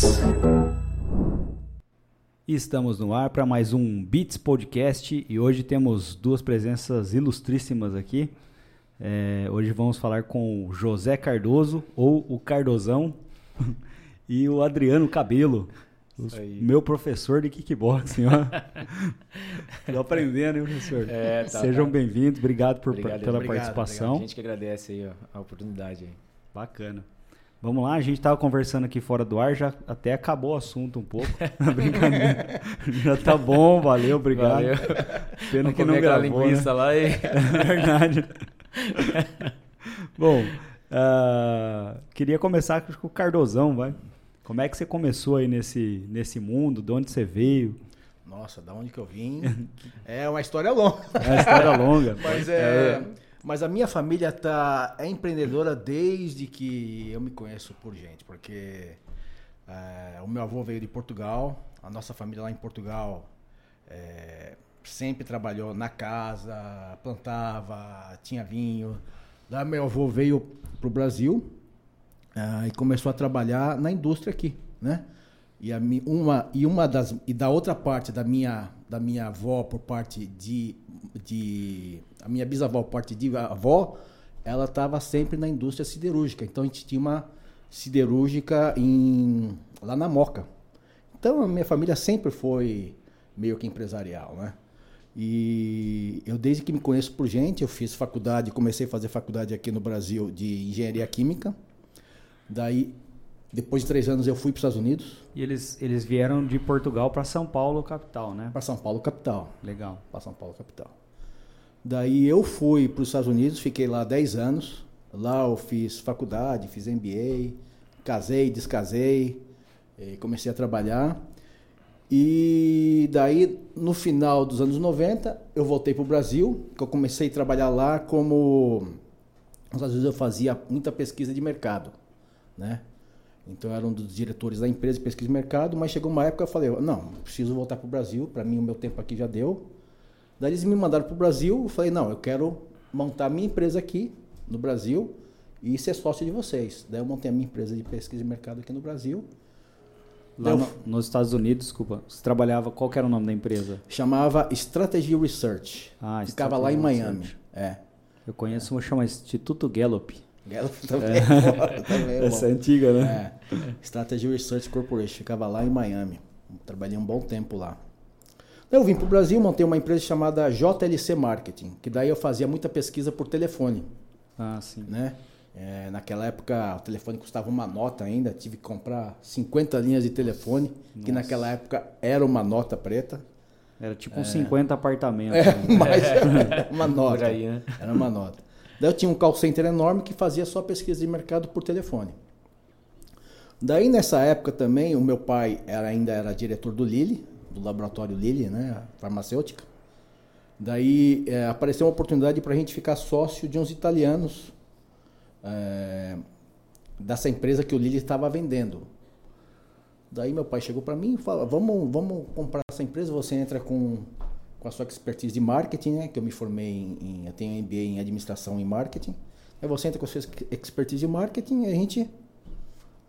Beats. Estamos no ar para mais um Beats Podcast e hoje temos duas presenças ilustríssimas aqui. É, hoje vamos falar com o José Cardoso, ou o Cardozão, e o Adriano Cabelo, meu professor de kickboxing. Estou aprendendo, hein, professor? É, tá, Sejam tá. bem-vindos, obrigado, por, obrigado, pela obrigado, participação. Obrigado. A gente que agradece aí a oportunidade. Aí. Bacana. Vamos lá, a gente estava conversando aqui fora do ar, já até acabou o assunto um pouco. Brincadeira. já tá bom, valeu, obrigado. Valeu. Pena Vamos que não gravou, linguiça né? lá e... É verdade. bom, uh, queria começar com o Cardozão, vai. Como é que você começou aí nesse, nesse mundo? De onde você veio? Nossa, da onde que eu vim? é uma história longa. É uma história longa. Mas é... é mas a minha família tá, é empreendedora desde que eu me conheço por gente, porque é, o meu avô veio de Portugal, a nossa família lá em Portugal é, sempre trabalhou na casa, plantava, tinha vinho. Daí meu avô veio para o Brasil é, e começou a trabalhar na indústria aqui, né? E, a, uma, e uma das e da outra parte da minha da minha avó por parte de, de a minha bisavó parte de avó ela estava sempre na indústria siderúrgica então a gente tinha uma siderúrgica em lá na Moca então a minha família sempre foi meio que empresarial né e eu desde que me conheço por gente eu fiz faculdade comecei a fazer faculdade aqui no Brasil de engenharia química daí depois de três anos eu fui para os Estados Unidos. E eles, eles vieram de Portugal para São Paulo, capital, né? Para São Paulo, capital. Legal. Para São Paulo, capital. Daí eu fui para os Estados Unidos, fiquei lá 10 anos. Lá eu fiz faculdade, fiz MBA, casei, descasei, comecei a trabalhar. E daí, no final dos anos 90, eu voltei para o Brasil, que eu comecei a trabalhar lá como... Às vezes eu fazia muita pesquisa de mercado, né? Então eu era um dos diretores da empresa de pesquisa de mercado, mas chegou uma época que eu falei, não, preciso voltar para o Brasil, para mim o meu tempo aqui já deu. Daí eles me mandaram para o Brasil, eu falei, não, eu quero montar minha empresa aqui no Brasil e ser sócio de vocês. Daí eu montei a minha empresa de pesquisa de mercado aqui no Brasil. Lá no, nos Estados Unidos, desculpa, você trabalhava, qual era o nome da empresa? Chamava Strategy Research. Ah, Ficava Strategy lá em Miami. Research. É. Eu conheço uma chama Instituto Gallup. Gallup também, é. também é Essa é antiga, né? É. Strategy Research Corporation, ficava lá em Miami. Trabalhei um bom tempo lá. Eu vim para o Brasil, montei uma empresa chamada JLC Marketing, que daí eu fazia muita pesquisa por telefone. Ah, sim. Né? É, naquela época o telefone custava uma nota ainda, tive que comprar 50 linhas de telefone, Nossa. que naquela época era uma nota preta. Era tipo uns é. 50 apartamentos. É, né? mas uma nota. Aí, né? Era uma nota. Daí eu tinha um call center enorme que fazia só pesquisa de mercado por telefone. Daí nessa época também o meu pai era, ainda era diretor do Lilly, do laboratório Lilly, né, farmacêutica. Daí é, apareceu uma oportunidade para a gente ficar sócio de uns italianos é, dessa empresa que o Lilly estava vendendo. Daí meu pai chegou para mim e falou: vamos, vamos comprar essa empresa, você entra com com a sua expertise de marketing, né? Que eu me formei em, em eu tenho MBA em administração e marketing. Aí você entra com a sua expertise de marketing e a gente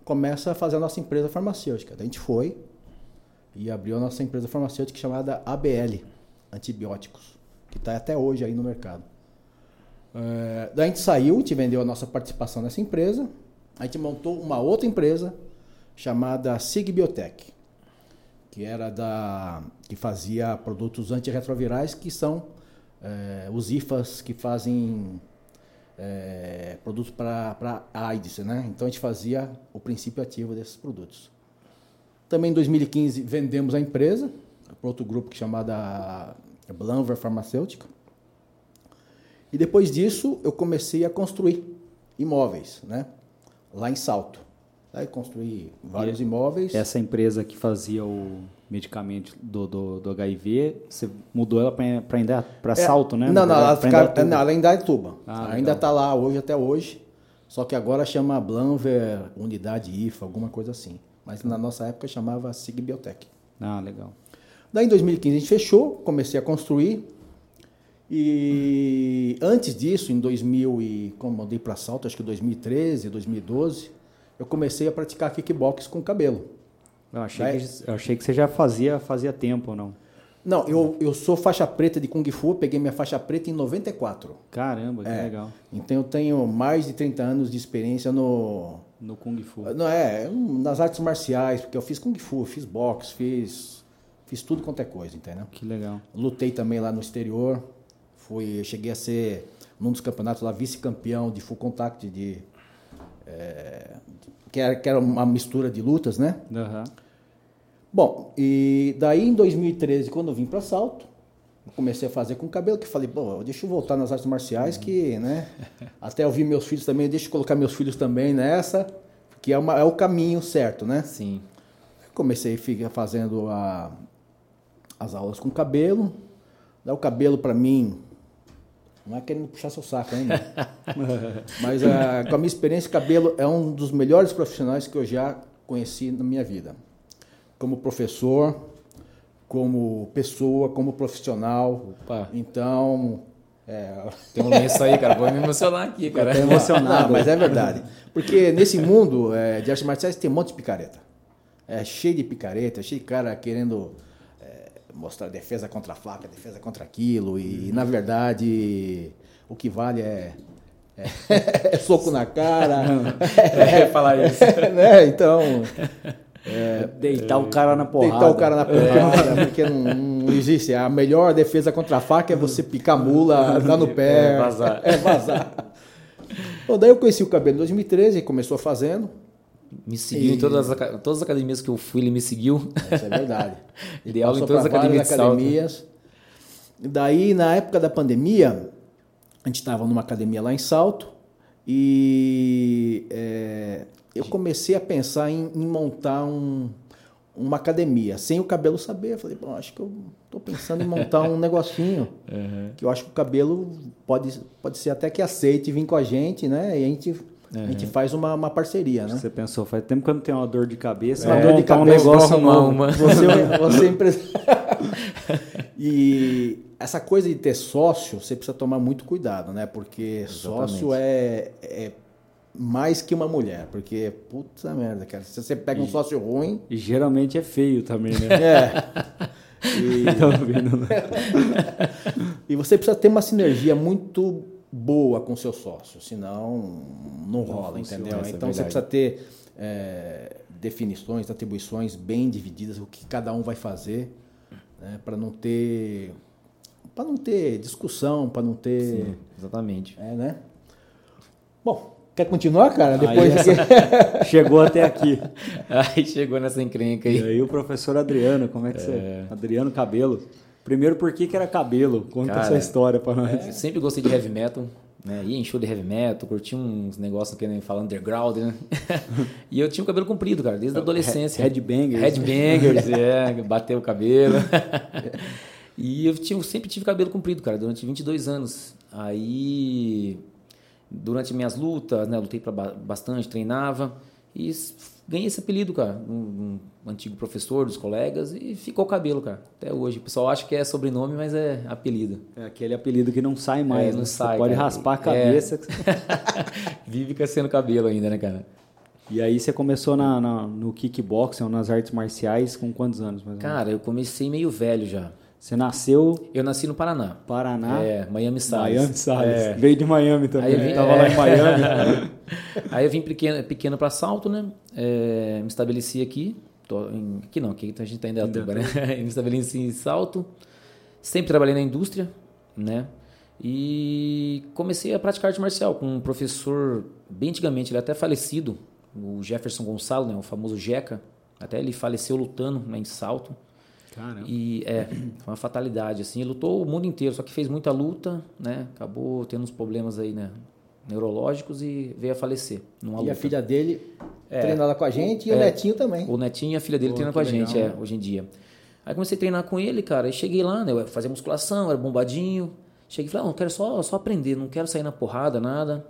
começa a fazer a nossa empresa farmacêutica. Daí a gente foi e abriu a nossa empresa farmacêutica chamada ABL, Antibióticos, que está até hoje aí no mercado. É, daí a gente saiu, a gente vendeu a nossa participação nessa empresa, a gente montou uma outra empresa chamada Sig Biotech que era da que fazia produtos antirretrovirais que são é, os IFAs que fazem é, produtos para AIDS, né? Então a gente fazia o princípio ativo desses produtos. Também em 2015 vendemos a empresa para outro grupo que é chamada Blanver Farmacêutica. E depois disso eu comecei a construir imóveis, né? Lá em Salto. Aí construí vários e imóveis. Essa empresa que fazia o medicamento do, do, do HIV, você mudou ela para para é, Salto, né? Não, não, ela, fica, não, ela ainda é Tuba. Ah, ainda está lá hoje até hoje. Só que agora chama Blanver Unidade IFA, alguma coisa assim. Mas na nossa época chamava Sig Biotech. Ah, legal. Daí em 2015 a gente fechou, comecei a construir. E antes disso, em 2000 e como mudei para Salto, acho que 2013, 2012, eu comecei a praticar kickbox com cabelo. Eu achei, Daí... que, eu achei que você já fazia, fazia tempo, não? Não, eu, eu sou faixa preta de Kung Fu, peguei minha faixa preta em 94. Caramba, que é, legal. Então eu tenho mais de 30 anos de experiência no. No Kung Fu. Não, é, nas artes marciais, porque eu fiz Kung Fu, fiz boxe, fiz. Fiz tudo quanto é coisa, entendeu? Que legal. Lutei também lá no exterior. Fui, cheguei a ser, num dos campeonatos lá, vice-campeão de full contact de. É, que, era, que era uma mistura de lutas, né? Uhum. Bom, e daí em 2013, quando eu vim para Salto, comecei a fazer com cabelo, que falei, pô, deixa eu voltar nas artes marciais, que, né? Até eu vi meus filhos também, deixa eu colocar meus filhos também nessa, que é, uma, é o caminho certo, né? Sim. Comecei a ficar fazendo a, as aulas com cabelo. Daí o cabelo para mim, não é querendo puxar seu saco ainda. Mas a, com a minha experiência, cabelo é um dos melhores profissionais que eu já conheci na minha vida como professor, como pessoa, como profissional. Opa. Então. É... Tem um lenço aí, cara. Vou me emocionar aqui, cara. Estou emocionado, mas é verdade. Porque nesse mundo é, de artes marciais tem um monte de picareta. É cheio de picareta, cheio de cara querendo é, mostrar defesa contra a faca, defesa contra aquilo. E, uhum. na verdade, o que vale é, é, é soco na cara. É, falar isso. né? Então, é, deitar o cara na porrada. Deitar o cara na porrada, é. porque não, não, existe. A melhor defesa contra a faca é você picar mula, dar no pé. É vazar. É vazar. Bom, daí eu conheci o cabelo em 2013 e começou fazendo. Me seguiu e... em todas as, todas as academias que eu fui, ele me seguiu. Isso é verdade. ele aula em todas as academias. academias. Daí, na época da pandemia, a gente estava numa academia lá em Salto e é, eu comecei a pensar em, em montar um, uma academia, sem o cabelo saber. Eu falei, bom, acho que eu estou pensando em montar um negocinho, uhum. que eu acho que o cabelo pode, pode ser até que aceite vir com a gente, né? E a gente, uhum. a gente faz uma, uma parceria, né? Você pensou, faz tempo que eu não tenho uma dor de cabeça, é, uma dor de cabeça, um negócio novo. Uma. Você, você é e essa coisa de ter sócio, você precisa tomar muito cuidado, né? Porque Exatamente. sócio é, é mais que uma mulher, porque puta merda, cara. Se você pega um sócio ruim. E geralmente é feio também, né? É. E... e você precisa ter uma sinergia muito boa com o seu sócio, senão não rola, não entendeu? É então é você precisa ter é, definições, atribuições bem divididas, o que cada um vai fazer, né, para não ter para não ter discussão, para não ter. Sim, exatamente. É, né? Bom, Quer continuar, cara? Depois essa... chegou até aqui. Aí chegou nessa encrenca aí. E aí o professor Adriano, como é que é. você... Adriano Cabelo. Primeiro, por que, que era cabelo? Conta cara, essa história para nós. É, sempre gostei de heavy metal. Né? Ia em show de heavy metal, curti uns negócios que nem fala underground, né? e eu tinha o cabelo comprido, cara, desde a adolescência. Headbangers. Headbangers, é, bateu o cabelo. e eu tinha, sempre tive cabelo comprido, cara, durante 22 anos. Aí durante minhas lutas, né, lutei para bastante, treinava e ganhei esse apelido, cara, um, um, antigo professor dos colegas e ficou o cabelo, cara, até hoje. O pessoal acha que é sobrenome, mas é apelido. É aquele apelido que não sai mais, é, não né? sai. Você pode cara. raspar a cabeça. É. Vive crescendo cabelo ainda, né, cara? E aí você começou na, na, no kickboxing, nas artes marciais, com quantos anos? Mais cara, eu comecei meio velho já. Você nasceu. Eu nasci no Paraná. Paraná? É, Miami Salles. Miami Salles. É. Veio de Miami também. Aí eu vim, Tava é. lá em Miami. Aí eu vim pequeno, pequeno para Salto, né? É, me estabeleci aqui. Em, aqui não, aqui a gente tá em Dayatuba, né? me estabeleci em Salto. Sempre trabalhei na indústria, né? E comecei a praticar arte marcial com um professor, bem antigamente, ele é até falecido, o Jefferson Gonçalo, né? O famoso Jeca. Até ele faleceu lutando né, em Salto. Caramba. E é, foi uma fatalidade, assim. Ele lutou o mundo inteiro, só que fez muita luta, né? Acabou tendo uns problemas aí, né? Neurológicos e veio a falecer. Numa e luta. a filha dele é, treina lá com a gente e é, o netinho também. O netinho e a filha dele Pô, treinam com a gente, legal, é, hoje em dia. Aí comecei a treinar com ele, cara, e cheguei lá, né? Eu fazia musculação, era bombadinho. Cheguei e falei, ah, não, quero só, só aprender, não quero sair na porrada, nada.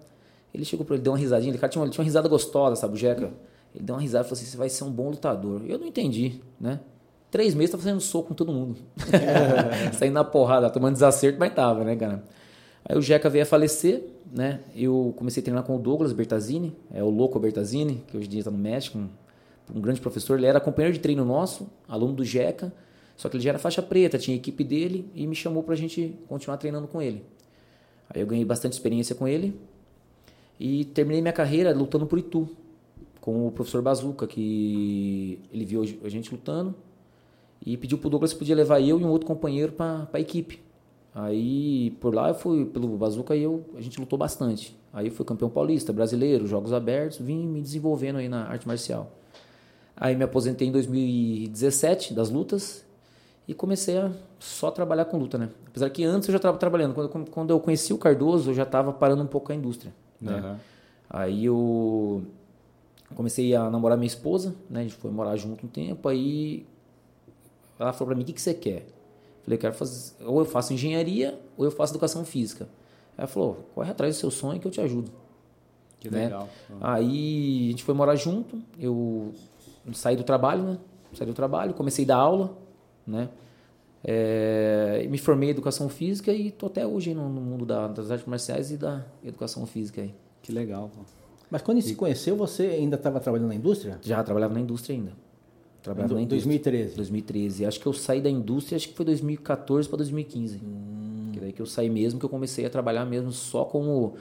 Ele chegou para ele, deu uma risadinha, ele, cara, tinha, uma, tinha uma risada gostosa, sabe, o Jeca? Ele deu uma risada e falou assim: você vai ser um bom lutador. Eu não entendi, né? Três meses tava fazendo soco com todo mundo. Saindo na porrada, tomando desacerto, mas tava, né, cara? Aí o Jeca veio a falecer, né? Eu comecei a treinar com o Douglas Bertazini, é o louco Bertazini, que hoje em dia tá no México, um um grande professor, ele era companheiro de treino nosso, aluno do JECA, só que ele já era faixa preta, tinha a equipe dele e me chamou para a gente continuar treinando com ele. Aí eu ganhei bastante experiência com ele e terminei minha carreira lutando por Itu, com o professor Bazuca, que ele viu a gente lutando e pediu pro Douglas se podia levar eu e um outro companheiro para a equipe. Aí por lá eu fui pelo Bazuca e eu a gente lutou bastante. Aí eu fui campeão paulista, brasileiro, jogos abertos, vim me desenvolvendo aí na arte marcial. Aí me aposentei em 2017 das lutas e comecei a só trabalhar com luta, né? Apesar que antes eu já estava trabalhando. Quando, quando eu conheci o Cardoso, eu já estava parando um pouco a indústria. Né? Uhum. Aí eu comecei a namorar minha esposa, né? A gente foi morar junto um tempo. Aí ela falou para mim: o que, que você quer? Falei: quero fazer. Ou eu faço engenharia ou eu faço educação física. Ela falou: corre atrás do seu sonho que eu te ajudo. Que né? legal. Aí a gente foi morar junto. Eu saí do trabalho, né? Saí do trabalho, comecei a dar aula, né? É, me formei em educação física e tô até hoje no, no mundo da, das artes marciais e da educação física aí. Que legal. Mas quando e... se conheceu, você ainda estava trabalhando na indústria? Já trabalhava na indústria ainda. Trabalhava em 2013. 2013. Acho que eu saí da indústria, acho que foi 2014 para 2015. Hum. Que daí que eu saí mesmo, que eu comecei a trabalhar mesmo só como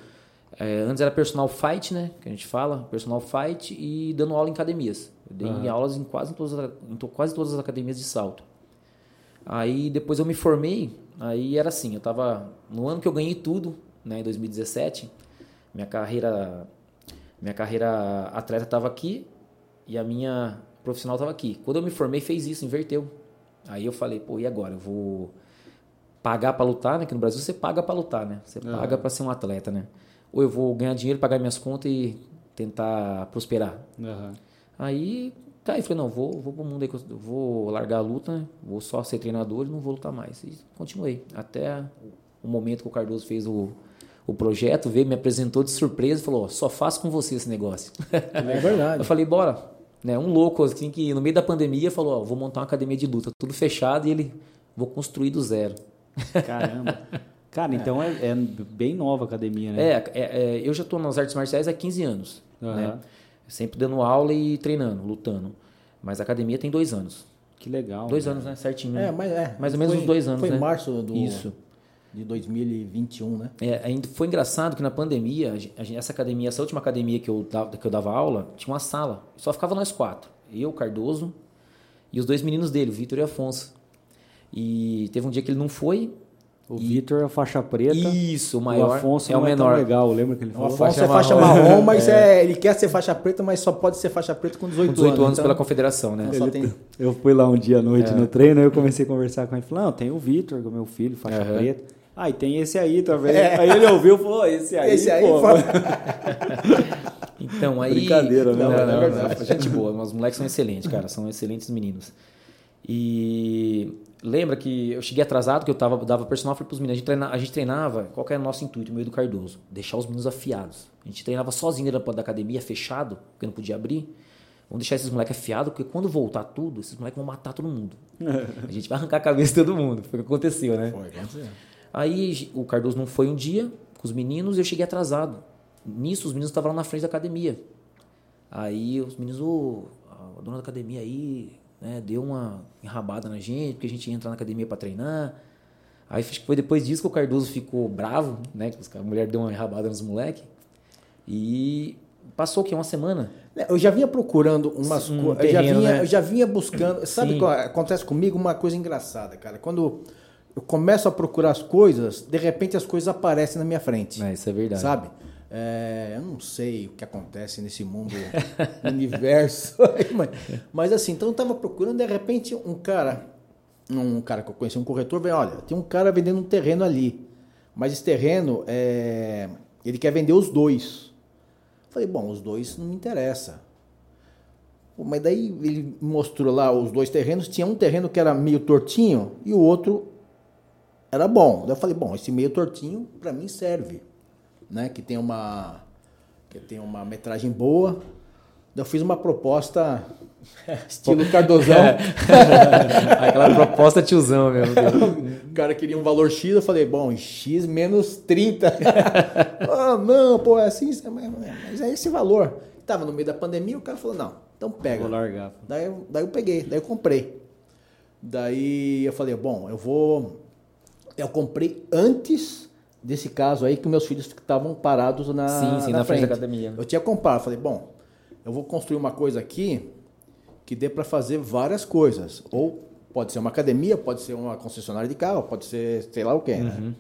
é, antes era personal fight, né? Que a gente fala, personal fight e dando aula em academias. Eu dei uhum. aulas em quase todas, em quase todas as academias de salto. Aí depois eu me formei, aí era assim, eu tava no ano que eu ganhei tudo, né, em 2017, minha carreira minha carreira atleta estava aqui e a minha profissional estava aqui. Quando eu me formei fez isso, inverteu. Aí eu falei, pô, e agora? Eu vou pagar para lutar, né? Que no Brasil você paga para lutar, né? Você uhum. paga para ser um atleta, né? Ou eu vou ganhar dinheiro, pagar minhas contas e tentar prosperar. Uhum. Aí caí, falei, não, vou, vou pro mundo aí, vou largar a luta, né? vou só ser treinador e não vou lutar mais. E continuei. Até o momento que o Cardoso fez o, o projeto, veio, me apresentou de surpresa e falou, só faço com você esse negócio. É verdade. eu falei, bora. Né, um louco, assim, que no meio da pandemia falou, ó, vou montar uma academia de luta, tudo fechado e ele, vou construir do zero. Caramba. Cara, então é, é, bem nova a academia, né? É, é, é eu já estou nas artes marciais há 15 anos. Uhum. Né? Sempre dando aula e treinando, lutando. Mas a academia tem dois anos. Que legal. Dois né? anos, né? Certinho. É, mas é. Mais ou menos foi, uns dois anos. Foi em né? março do. Isso. De 2021, né? É, ainda foi engraçado que na pandemia, a gente, essa academia, essa última academia que eu, dava, que eu dava aula, tinha uma sala. Só ficava nós quatro. Eu, Cardoso, e os dois meninos dele, o Vitor e o Afonso. E teve um dia que ele não foi, o e... Vitor é faixa preta. Isso, o maior. O Afonso é o menor. É legal, lembra que ele falou? O Afonso faixa é faixa marrom, marrom mas é. é. ele quer ser faixa preta, mas só pode ser faixa preta com 18, com 18 anos. anos então... pela confederação, né? Ele... Tem... Eu fui lá um dia à noite é. no treino, aí eu comecei a conversar com ele. Falei, não, tem o Vitor, é meu filho, faixa uhum. preta. Ah, e tem esse aí também. É. Aí ele ouviu e falou, esse aí, esse aí, pô. então, aí... Brincadeira, né? Não, não, não, não, não. Gente boa, os moleques são excelentes, cara, são excelentes meninos. E lembra que eu cheguei atrasado, que eu tava, dava personal para os meninos. A gente, treinava, a gente treinava, qual era o nosso intuito, meio do Cardoso? Deixar os meninos afiados. A gente treinava sozinho dentro da academia, fechado, porque não podia abrir. Vamos deixar esses moleques afiados, porque quando voltar tudo, esses moleques vão matar todo mundo. a gente vai arrancar a cabeça de todo mundo. Foi o que aconteceu, né? Foi, Aí o Cardoso não foi um dia com os meninos e eu cheguei atrasado. Nisso, os meninos estavam lá na frente da academia. Aí os meninos, oh, a dona da academia aí, né, deu uma enrabada na gente, porque a gente ia entrar na academia para treinar. Aí foi depois disso que o Cardoso ficou bravo, né? Que a mulher deu uma enrabada nos moleques. E passou que uma semana. É, eu já vinha procurando umas um coisas. Eu, já vinha, né? eu já vinha buscando. Sabe o que acontece comigo? Uma coisa engraçada, cara. Quando eu começo a procurar as coisas, de repente as coisas aparecem na minha frente. É, isso é verdade. Sabe? É, eu não sei o que acontece nesse mundo, universo. mas, mas, assim, então eu estava procurando, de repente, um cara, um cara que eu conheci, um corretor, veio, olha, tem um cara vendendo um terreno ali. Mas esse terreno, é, ele quer vender os dois. Falei, bom, os dois não me interessa. Mas daí ele mostrou lá os dois terrenos. Tinha um terreno que era meio tortinho e o outro era bom. Daí eu falei, bom, esse meio tortinho para mim serve né? Que tem uma que tem uma metragem boa. Eu fiz uma proposta estilo Cardozão. Aquela proposta tiozão mesmo. o cara queria um valor X, eu falei, bom, X menos 30. ah, não, pô, é assim, mas é esse valor. Tava no meio da pandemia, o cara falou, não, Então pega. Vou largar. Daí, daí eu peguei, daí eu comprei. Daí eu falei, bom, eu vou. Eu comprei antes desse caso aí que meus filhos estavam parados na, Sim, sim, na frente da academia. Eu tinha comprado, falei, bom, eu vou construir uma coisa aqui que dê para fazer várias coisas. Ou pode ser uma academia, pode ser uma concessionária de carro, pode ser sei lá o quê, né?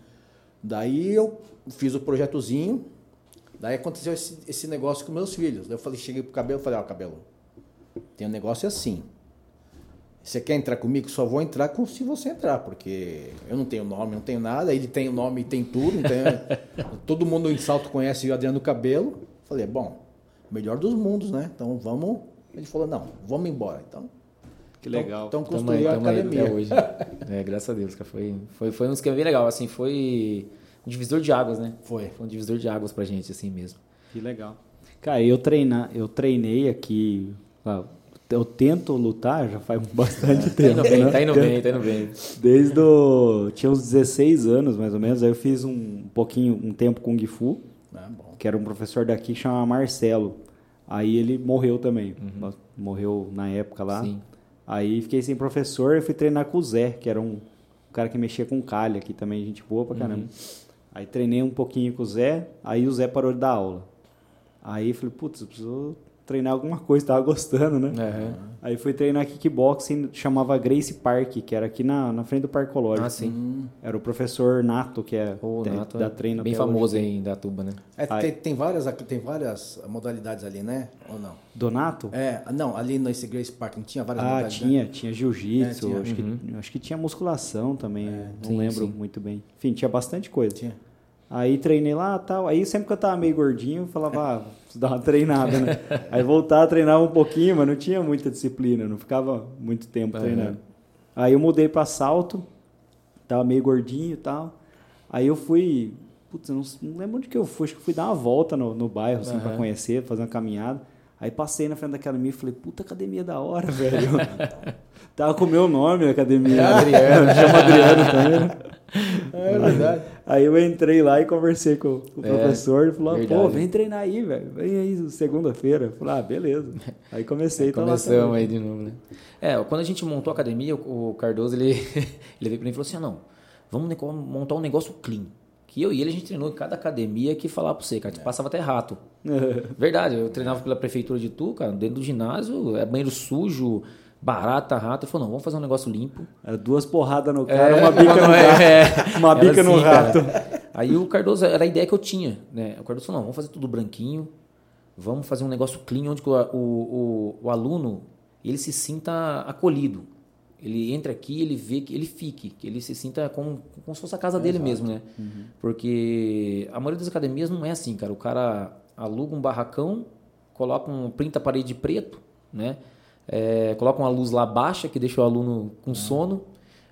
Daí eu fiz o projetozinho, daí aconteceu esse, esse negócio com meus filhos. Daí eu falei, cheguei pro cabelo e falei, ó, cabelo, tem um negócio assim. Você quer entrar comigo? Só vou entrar com se você entrar, porque eu não tenho nome, não tenho nada. Ele tem o nome e tem tudo. tem- todo mundo em Salto conhece o Adriano Cabelo. Falei, bom, melhor dos mundos, né? Então vamos. Ele falou, não, vamos embora. Então, Que legal. Então, então Tamo aí, construiu a academia. até hoje. É, graças a Deus, cara. Foi, foi, foi um esquema bem legal, assim, foi um divisor de águas, né? Foi. Foi um divisor de águas pra gente, assim mesmo. Que legal. Cara, eu, treina, eu treinei aqui. ah, Eu tento lutar já faz bastante Tá tempo. indo bem, né? tá indo bem, tá indo bem. Desde o. Tinha uns 16 anos, mais ou menos. Aí eu fiz um pouquinho, um tempo Kung Fu, Ah, que era um professor daqui que chamava Marcelo. Aí ele morreu também. Morreu na época lá. Sim. Aí fiquei sem professor e fui treinar com o Zé, que era um cara que mexia com calha aqui também, gente boa pra caramba. Aí treinei um pouquinho com o Zé, aí o Zé parou de dar aula. Aí falei, putz, eu preciso treinar alguma coisa, tava gostando, né? Aham. Aí fui treinar kickboxing, chamava Grace Park, que era aqui na, na frente do Parque Ecológico. Ah, sim. Era o professor Nato, que é O tem- Nato da é treino bem famoso hoje. aí em Datuba, né? É, Aí- tem, tem, várias, tem várias modalidades ali, né? Ou não? Donato? É, não, ali nesse Grace Park não tinha várias Ah, modalidades. né? tinha, tinha jiu-jitsu, É, acho, que, acho que tinha musculação também, não sim, lembro sim. muito bem. Enfim, tinha bastante coisa. Tinha. Aí treinei lá tal. Aí sempre que eu tava meio gordinho, eu falava, ah, preciso dar uma treinada, né? Aí voltava, treinava um pouquinho, mas não tinha muita disciplina, não ficava muito tempo treinando. Aí eu mudei pra salto, tava meio gordinho e tal. Aí eu fui, putz, eu não, não lembro onde que eu fui, acho que fui dar uma volta no, no bairro, assim, pra Aham. conhecer, fazer uma caminhada. Aí passei na frente da academia e falei, puta academia da hora, velho. Tava com o meu nome a academia. Adriano. Chama Adriano também. né? É verdade. Aí eu entrei lá e conversei com, o É, professor. Ele falou: pô, vem treinar aí, velho. Vem aí segunda-feira. Eu falei: ah, beleza. Aí comecei. lá Começamos aí de novo, né? É, quando a gente montou a academia, o Cardoso, ele, ele veio pra mim e falou assim, ah, não, vamos montar um negócio clean. Que eu e ele, a gente treinou em cada academia que falar pra você, cara, tu passava até rato. Verdade, eu treinava pela prefeitura de Tu, cara, dentro do ginásio, é banheiro sujo, barata, rato. Ele falou, não, vamos fazer um negócio limpo. Era duas porradas no cara, uma bica no É, gato. é. Uma bica no assim, rato. cara. Aí o Cardoso, era a ideia que eu tinha, né? O Cardoso falou, não, vamos fazer tudo branquinho, vamos fazer um negócio clean, onde o, o, o, o aluno, ele se sinta acolhido. Ele entra aqui, ele vê que ele fique, que ele se sinta como, como se fosse a casa dele mesmo, né? Porque a maioria das academias não é assim, cara. O cara aluga um barracão, coloca um printa a parede de preto, né? É, coloca uma luz lá baixa que deixa o aluno com sono.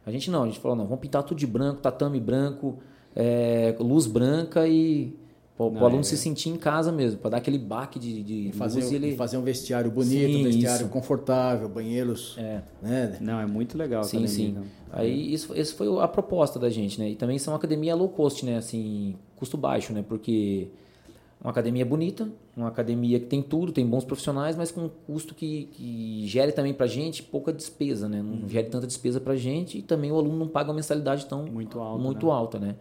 A gente não, a gente falou, não, vamos pintar tudo de branco, tatame branco, é, luz branca e para o aluno é- se sentir em casa mesmo, para dar aquele baque de, de E fazer, luz ele... fazer um vestiário bonito, Sim, um vestiário isso. confortável, banheiros. É. Né? Não, é muito legal Sim, academia. sim. então. Aí isso, isso foi a proposta da gente, né? E também são academia low cost, né? Assim, custo baixo, né? Porque uma academia bonita, uma academia que tem tudo, tem bons profissionais, mas com um custo que, que gere também pra gente pouca despesa, né? Não Uhum. gere tanta despesa pra gente e também o aluno não paga uma mensalidade tão Muito alta, muito né? alta, né?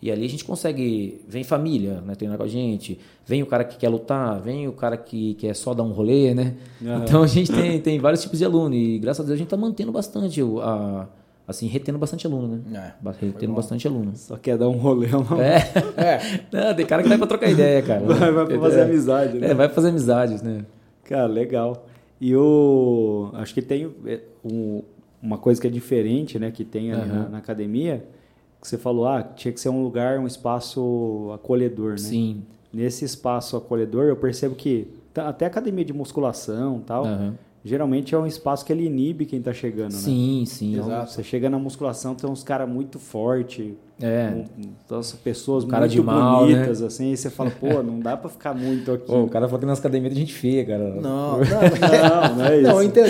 E ali a gente consegue, vem família, né, treinar com a gente, vem o cara que quer lutar, vem o cara que quer só dar um rolê, né? Aham. Então a gente tem, tem vários tipos de aluno e graças a Deus a gente tá mantendo bastante, a, assim, retendo bastante aluno, né? É, retendo bastante aluno. Só quer dar um rolê, uma... É. É, Não, tem cara que vai pra trocar ideia, cara. vai, vai pra fazer É. amizade, né? É, vai pra fazer amizades, né? Cara, legal. E o. Acho que tem é, um- uma coisa que é diferente, né? Que tem ali na, Aham. na academia, que você falou, ah, tinha que ser um lugar, um espaço acolhedor, né? Sim. Nesse espaço acolhedor, eu percebo que até academia de musculação e tal, Aham. Geralmente é um espaço que ele inibe quem tá chegando, né? Sim, sim. Então, Exato. você chega na musculação, tem uns caras muito fortes, É. nossa, pessoas Cara muito de mal, né? bonitas, assim, e você fala, pô, não dá pra ficar muito aqui. Pô, o cara falou que nas academias tem gente feia, cara. não, não, Não, não é isso. Não, eu entendo.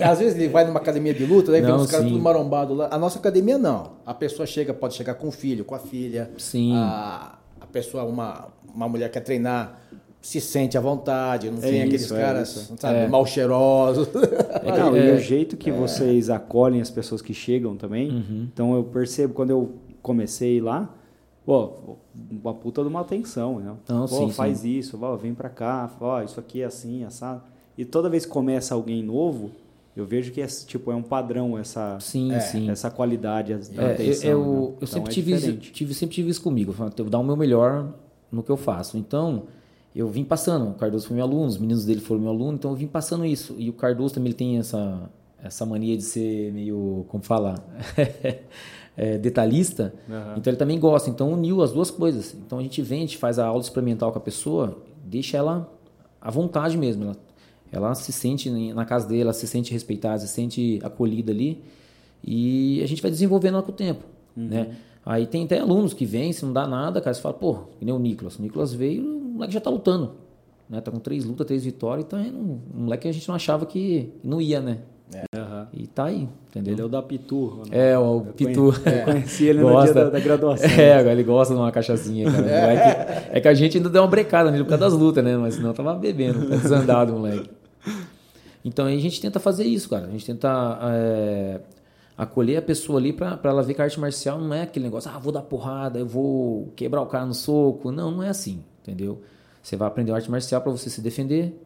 Às vezes ele vai numa academia de luta, daí vem os caras sim. tudo marombado lá. A nossa academia não. A pessoa chega, pode chegar com o filho, com a filha. Sim. A, a pessoa, uma, uma mulher quer treinar se sente à vontade, não é tem isso, aqueles é caras, sabe, é. mal cheirosos. É, não, e o jeito que vocês acolhem as pessoas que chegam também. Uhum. Então eu percebo quando eu comecei lá, pô, uma puta de uma atenção, né? Não, pô, sim, faz sim. isso, ó, vem pra cá, ó, isso aqui é assim, assado. E toda vez que começa alguém novo, eu vejo que é, tipo, é um padrão essa, sim, é, sim. essa qualidade da é, atenção. Eu, eu, né? então, eu sempre, é tive, tive, sempre tive isso comigo. Eu vou dar o meu melhor no que eu faço. Então, eu vim passando. O Cardoso foi meu aluno, os meninos dele foram meu aluno, então eu vim passando isso. E o Cardoso também ele tem essa, essa mania de ser meio, como fala, é, detalhista. Uhum. Então ele também gosta. Então uniu as duas coisas. Então a gente gente faz a aula experimental com a pessoa, deixa ela à vontade mesmo. Ela, ela se sente na casa dele, ela se sente respeitada, se sente acolhida ali. E a gente vai desenvolvendo ela com o tempo, uhum. né? Aí tem até alunos que vêm, se não dá nada, cara, você fala, pô, que nem o Nicolas. O Nicolas veio, o moleque já tá lutando. Né? Tá com três lutas, três vitórias, e tá indo. Um moleque que a gente não achava que não ia, né? É. Uhum. E tá aí, entendeu? Ele é o da Pitu. É, o eu Pitu. Conheci, é. conheci ele gosta. no dia da, da, graduação. É, agora ele gosta de uma cachaçinha, cara. É. é que a gente ainda deu uma brecada nele por causa das lutas, né? Mas senão tava bebendo, tá desandado, moleque. Então aí a gente tenta fazer isso, cara. A gente tenta é, acolher a pessoa ali para ela ver que a arte marcial não é aquele negócio, ah, vou dar porrada, eu vou quebrar o cara no soco. Não, não é assim, entendeu? Você vai aprender arte marcial para você se defender,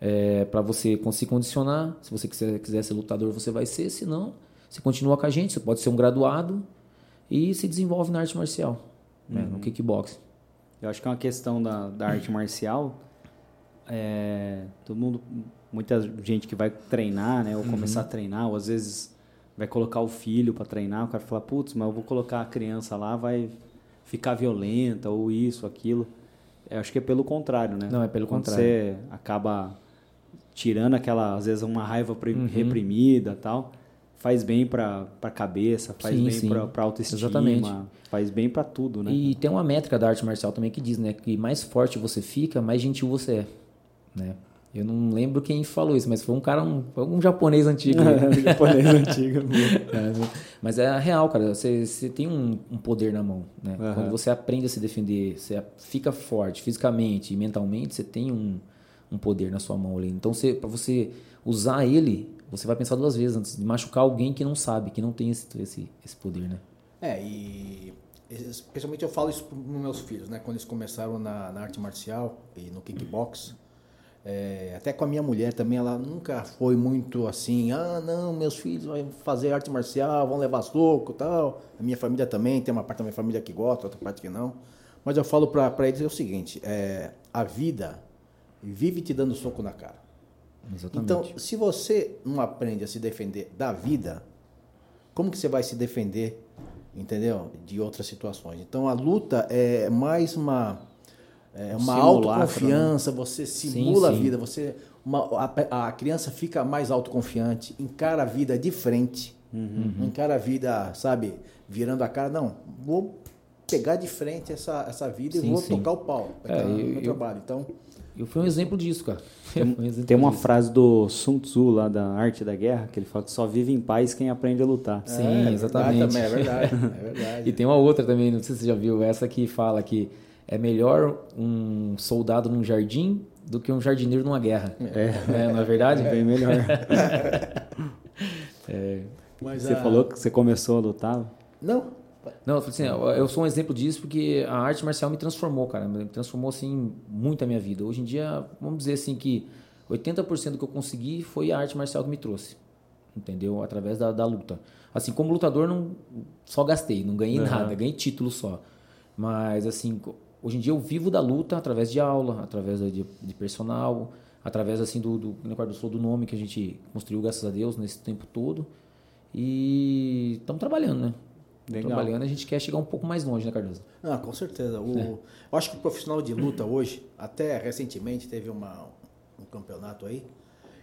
é, para você se condicionar. Se você quiser, quiser ser lutador, você vai ser. Se não, você continua com a gente. Você pode ser um graduado e se desenvolve na arte marcial, uhum. né, no kickboxing. Eu acho que é uma questão da, da arte marcial. É, todo mundo, muita gente que vai treinar, né, ou uhum. começar a treinar, ou às vezes vai colocar o filho para treinar, o cara fala, putz, mas eu vou colocar a criança lá, vai ficar violenta, ou isso, aquilo. Eu acho que é pelo contrário, né? Não, é pelo Quando contrário. você acaba tirando aquela, às vezes, uma raiva uhum. reprimida tal, faz bem para a cabeça, faz sim, bem para autoestima, Exatamente. faz bem para tudo, né? E tem uma métrica da arte marcial também que diz, né, que mais forte você fica, mais gentil você é, né? Eu não lembro quem falou isso, mas foi um cara, um, um japonês antigo. um japonês antigo. é, mas é real, cara. Você, você tem um, um, poder na mão. Né? Uhum. Quando você aprende a se defender, você fica forte fisicamente e mentalmente, você tem um, um poder na sua mão ali. Então, para você usar ele, você vai pensar duas vezes antes de machucar alguém que não sabe, que não tem esse, esse, esse poder, né? É, e especialmente eu falo isso para meus filhos, né? Quando eles começaram na, na arte marcial e no kickbox é, até com a minha mulher também, ela nunca foi muito assim, ah, não, meus filhos vão fazer arte marcial, vão levar soco tal. A minha família também, tem uma parte da minha família que gosta, outra parte que não. Mas eu falo para eles é o seguinte, é, a vida vive te dando soco na cara. Exatamente. Então, se você não aprende a se defender da vida, como que você vai se defender, entendeu? De outras situações. Então, a luta é mais uma é uma autoconfiança, né? você simula sim, sim. a vida, você uma, a, a, criança fica mais autoconfiante, encara a vida de frente, uhum. encara a vida, sabe, virando a cara, não, vou pegar de frente essa, essa vida sim, e vou tocar o pau é, no meu trabalho. Então, eu fui um exemplo disso, cara. Um tem uma disso. frase do Sun Tzu lá da Arte da Guerra que ele fala que só vive em paz quem aprende a lutar. Sim, é, exatamente. É verdade, também, é verdade, é verdade. e tem uma outra também, não sei se você já viu, essa que fala que é melhor um soldado num jardim do que um jardineiro numa guerra. É, é não é verdade? É bem melhor. é. você a... falou que você começou a lutar? Não. Não, eu, assim, eu sou um exemplo disso porque a arte marcial me transformou, cara. Me transformou, assim, muito a minha vida. Hoje em dia, vamos dizer assim que 80% do que eu consegui foi a arte marcial que me trouxe. Entendeu? Através da, da luta. Assim, como lutador, não só gastei, não ganhei uhum. nada, ganhei título só. Mas, assim, Hoje em dia eu vivo da luta através de aula, através de, de personal, através assim do, do, do, do nome que a gente construiu, graças a Deus, nesse tempo todo. E estamos trabalhando, né? Legal. Trabalhando, a gente quer chegar um pouco mais longe, né, Cardoso? Ah, com certeza. O, é. Eu acho que o profissional de luta hoje, até recentemente teve uma, um campeonato aí,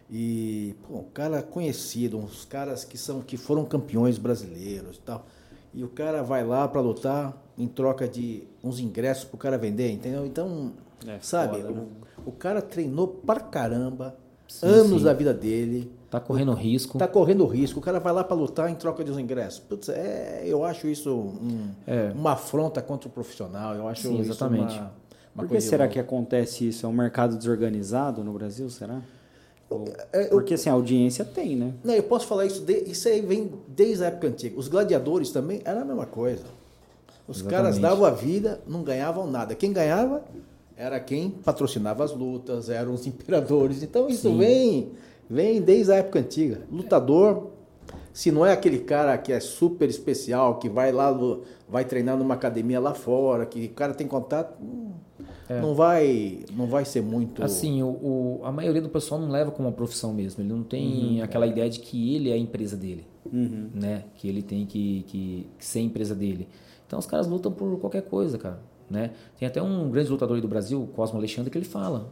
e pô, um cara conhecido, uns caras que são que foram campeões brasileiros e tal. E o cara vai lá para lutar em troca de uns ingressos pro cara vender, entendeu? Então, é, sabe, foda, né? o, o, cara treinou pra caramba, sim, anos sim. da vida dele. Tá correndo risco. Tá correndo risco. O cara vai lá para lutar em troca de uns ingressos. Putz, é, eu acho isso um, é. uma afronta contra o profissional. Eu acho sim, exatamente. Uma, Por que será que acontece isso? É um mercado desorganizado no Brasil, será? É, Porque assim, a audiência tem, né? Não, eu posso falar isso, de, isso aí vem desde a época antiga. Os gladiadores também era a mesma coisa. Os Exatamente. caras davam a vida, não ganhavam nada. Quem ganhava era quem patrocinava as lutas, eram os imperadores. Então isso Sim. vem vem desde a época antiga. Lutador, se não é aquele cara que é super especial, que vai lá, vai treinar numa academia lá fora, que o cara tem contato, é. Não vai não vai ser muito. Assim, o, o, a maioria do pessoal não leva como uma profissão mesmo. Ele não tem uhum. aquela ideia de que ele é a empresa dele. Uhum. Né? Que ele tem que, que, que, ser a empresa dele. Então os caras lutam por qualquer coisa, cara. Né? Tem até um grande lutador aí do Brasil, Cosmo Alexandre, que ele fala: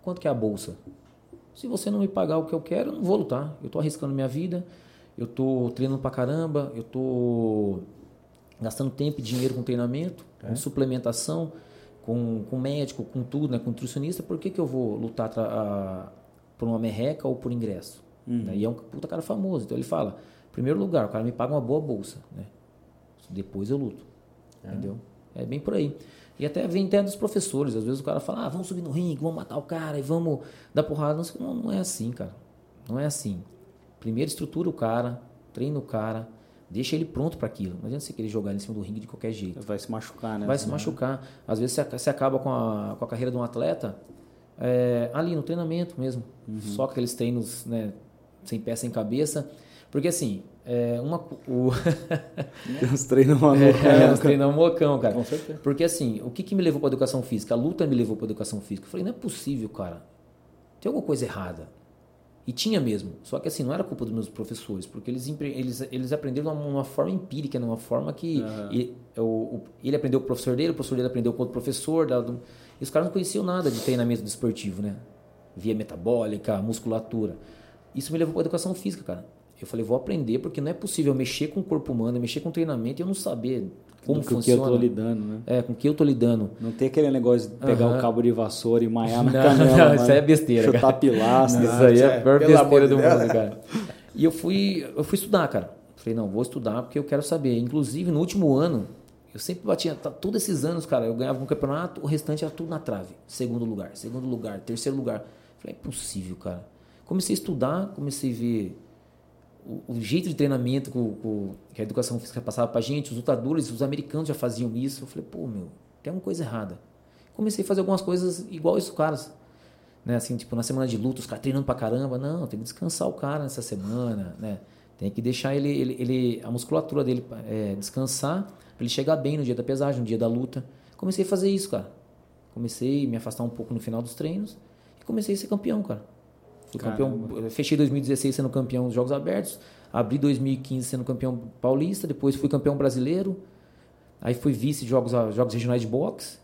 quanto que é a bolsa? Se você não me pagar o que eu quero, eu não vou lutar. Eu estou arriscando minha vida, eu estou treinando pra caramba, eu estou gastando tempo e dinheiro com treinamento, é. com suplementação com, com médico, com tudo, né, com nutricionista, por que, que eu vou lutar a, por uma merreca ou por ingresso? Uhum. E é um puta cara famoso. Então ele fala: primeiro lugar, o cara me paga uma boa bolsa, né? Depois eu luto. É. Entendeu? É bem por aí. E até vem até dos professores. Às vezes o cara fala: ah, vamos subir no ringue, vamos matar o cara e vamos dar porrada. Não, não é assim, cara. Não é assim. Primeiro estrutura o cara, treina o cara Deixa ele pronto para aquilo. Não adianta você querer jogar ele em cima do ringue de qualquer jeito. Vai se machucar, né? Vai se machucar. Às vezes você acaba com a, com a carreira de um atleta é, ali no treinamento mesmo. Uhum. Só aqueles treinos né, sem pé, sem cabeça. Porque assim, é, uma, o... os treinos mocão. É, os treinos mocão, cara. Com certeza. Porque assim, o que, que me levou para educação física? A luta me levou para educação física. Eu falei, não é possível, cara. Tem alguma coisa errada. E tinha mesmo. Só que assim, não era culpa dos meus professores, porque eles, eles, eles aprenderam de uma, forma empírica, numa forma que uhum. ele, o, ele aprendeu com o professor dele, o professor dele aprendeu com outro professor. Dado, e os caras não conheciam nada de treinamento desportivo, né? Via metabólica, musculatura. Isso me levou para a educação física, cara. Eu falei, vou aprender, porque não é possível mexer com o corpo humano, mexer com treinamento e eu não saber como com funciona. Com que eu tô lidando, né? É, com que eu tô lidando. Não tem aquele negócio de pegar uhum. o cabo de vassoura e maiar na canela. Não, isso é besteira. Chutar cara. pilastra. Isso aí é a pior besteira do mundo, cara. E eu fui, eu fui estudar, cara. Falei, não, vou estudar porque eu quero saber. Inclusive, no último ano, eu sempre batia, tá, todos esses anos, cara, eu ganhava um campeonato, o restante era tudo na trave. Segundo lugar, segundo lugar, terceiro lugar. Falei, é possível, cara. Comecei a estudar, comecei a ver o, o jeito de treinamento com, que a educação física passava pra gente, os lutadores, os americanos já faziam isso. Eu falei, pô, meu, tem alguma coisa errada. Comecei a fazer algumas coisas igual os caras. Né? Assim, tipo, na semana de luta, os caras treinando pra caramba. Não, tem que descansar o cara nessa semana, né? Tem que deixar ele, ele, ele a musculatura dele é, descansar para ele chegar bem no dia da pesagem, no dia da luta. Comecei a fazer isso, cara. Comecei a me afastar um pouco no final dos treinos e comecei a ser campeão, cara. Fui campeão, fechei 2016 sendo campeão dos Jogos Abertos, abri 2015 sendo campeão paulista, depois fui campeão brasileiro, aí fui vice de jogos, jogos regionais de boxe,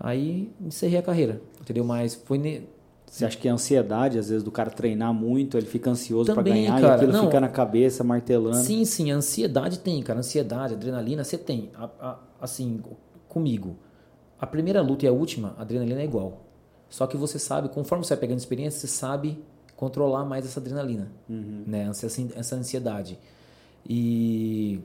aí encerrei a carreira, entendeu? Mas foi... Ne... Você acha que é ansiedade, às vezes, do cara treinar muito, ele fica ansioso para ganhar cara, e aquilo não, fica na cabeça, martelando? Sim, sim, ansiedade tem, cara. Ansiedade, adrenalina, você tem. A, a, assim, comigo, a primeira luta e a última, a adrenalina é igual. Só que você sabe, conforme você vai pegando experiência, você sabe controlar mais essa adrenalina, uhum. né? Essa, essa ansiedade. E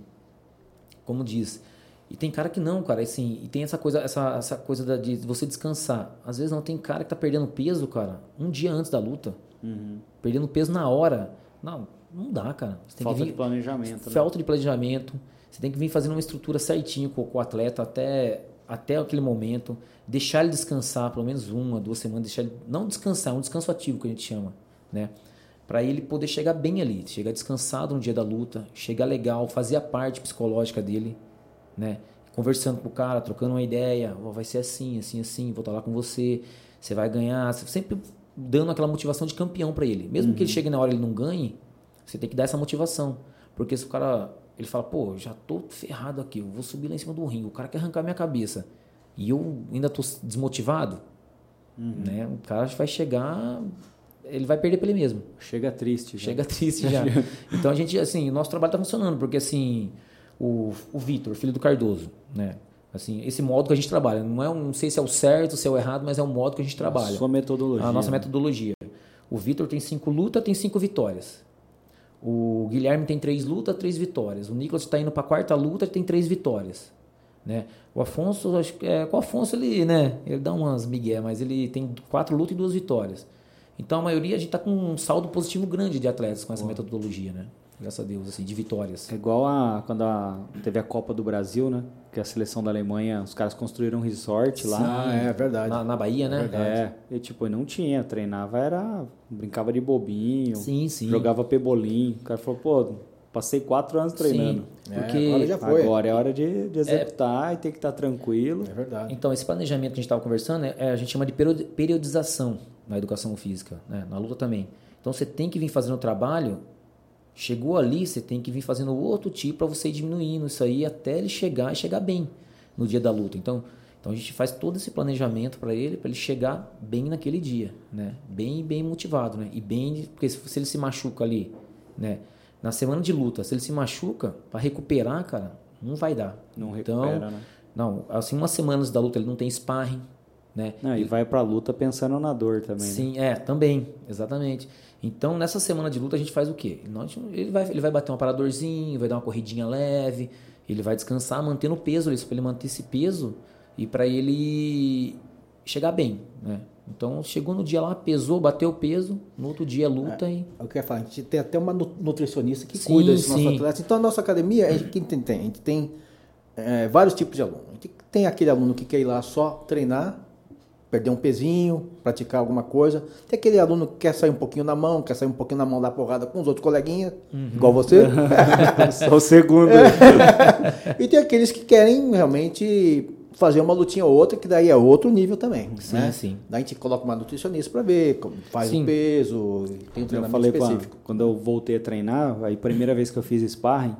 como diz, e tem cara que não, cara, assim, e tem essa coisa, essa, essa coisa de você descansar. Às vezes não tem cara que tá perdendo peso, cara, um dia antes da luta, uhum. perdendo peso na hora. Não, não dá, cara. falta vir, de planejamento. Né? Falta né? de planejamento. Você tem que vir fazendo uma estrutura certinho com, com o atleta até até aquele momento, deixar ele descansar pelo menos uma, duas semanas, deixar ele não descansar, um descanso ativo que a gente chama, né? Para ele poder chegar bem ali, chegar descansado no dia da luta, chegar legal, fazer a parte psicológica dele, né? Conversando com o cara, trocando uma ideia, oh, vai ser assim, assim, assim, vou estar lá com você, você vai ganhar, sempre dando aquela motivação de campeão para ele. Mesmo uhum. que ele uhum. chegue na hora e ele não ganhe, você tem que dar essa motivação, porque se o cara ele fala, pô, já tô ferrado aqui, eu vou subir lá em cima do ringue, o cara quer arrancar minha cabeça. E eu ainda tô desmotivado, uhum. né? O cara vai chegar, ele vai perder pra ele mesmo. Chega triste. Já. Chega triste já. então a gente, assim, o nosso trabalho tá funcionando, porque assim, o, o Vitor, filho do Cardoso, né? Assim, esse modo que a gente trabalha, não é um, não sei se é o certo, se é o errado, mas é o modo que a gente trabalha. A sua metodologia. A nossa metodologia. O Vitor tem cinco lutas, tem cinco vitórias. O Guilherme tem três lutas, três vitórias. O Nicolas está indo para a quarta luta, tem três vitórias. Né? O Afonso, acho que é, o Afonso ele, né, ele dá umas migué, mas ele tem quatro lutas e duas vitórias. Então a maioria a gente está com um saldo positivo grande de atletas com essa metodologia, né? Graças a Deus, assim, de vitórias. É igual a quando a, teve a Copa do Brasil, né? Que a seleção da Alemanha, os caras construíram um resort lá. Ah, é verdade. Na, na Bahia, né? É, e tipo, não tinha, treinava, era. brincava de bobinho. Sim, sim. Jogava pebolim. O cara falou, pô, passei quatro anos treinando. Sim, porque é, agora já foi. Agora é hora de, de executar é, e tem que estar tranquilo. É verdade. Então, esse planejamento que a gente estava conversando, é, a gente chama de periodização na educação física, né? na luta também. Então, você tem que vir fazendo o trabalho Chegou ali, você tem que vir fazendo outro tipo para você ir diminuindo isso aí até ele chegar e chegar bem no dia da luta. Então, então a gente faz todo esse planejamento para ele, para ele chegar bem naquele dia, né? Bem, bem motivado, né? E bem, porque se, se ele se machuca ali, né? Na semana de luta, se ele se machuca para recuperar, cara, não vai dar. Não então, recupera, né? Não, assim, umas semanas da luta ele não tem sparring, né? Não, e vai pra luta pensando na dor também. Né? Sim, né? é, também, exatamente. Então, nessa semana de luta, a gente faz o quê? Ele vai, ele vai bater um paradorzinho, vai dar uma corridinha leve, ele vai descansar, mantendo o peso, isso para ele manter esse peso e para ele chegar bem, né? Então, chegou no dia lá, pesou, bateu o peso, no outro dia luta é, e... Eu quero falar, a gente tem até uma nutricionista que sim, cuida desse nosso atleta. Então, a nossa academia, a gente tem, tem, a gente tem é, vários tipos de aluno. A gente tem aquele aluno que quer ir lá só treinar, perder um pezinho, praticar alguma coisa. Tem aquele aluno que quer sair um pouquinho na mão, quer sair um pouquinho na mão da porrada com os outros coleguinhas, uhum. igual você. Só o segundo. e tem aqueles que querem realmente fazer uma lutinha ou outra, que daí é outro nível também. Sim, né? sim. Daí a gente coloca uma nutricionista para ver, faz sim. o peso, tem um treinamento eu falei específico. A, quando eu voltei a treinar, aí a primeira vez que eu fiz sparring,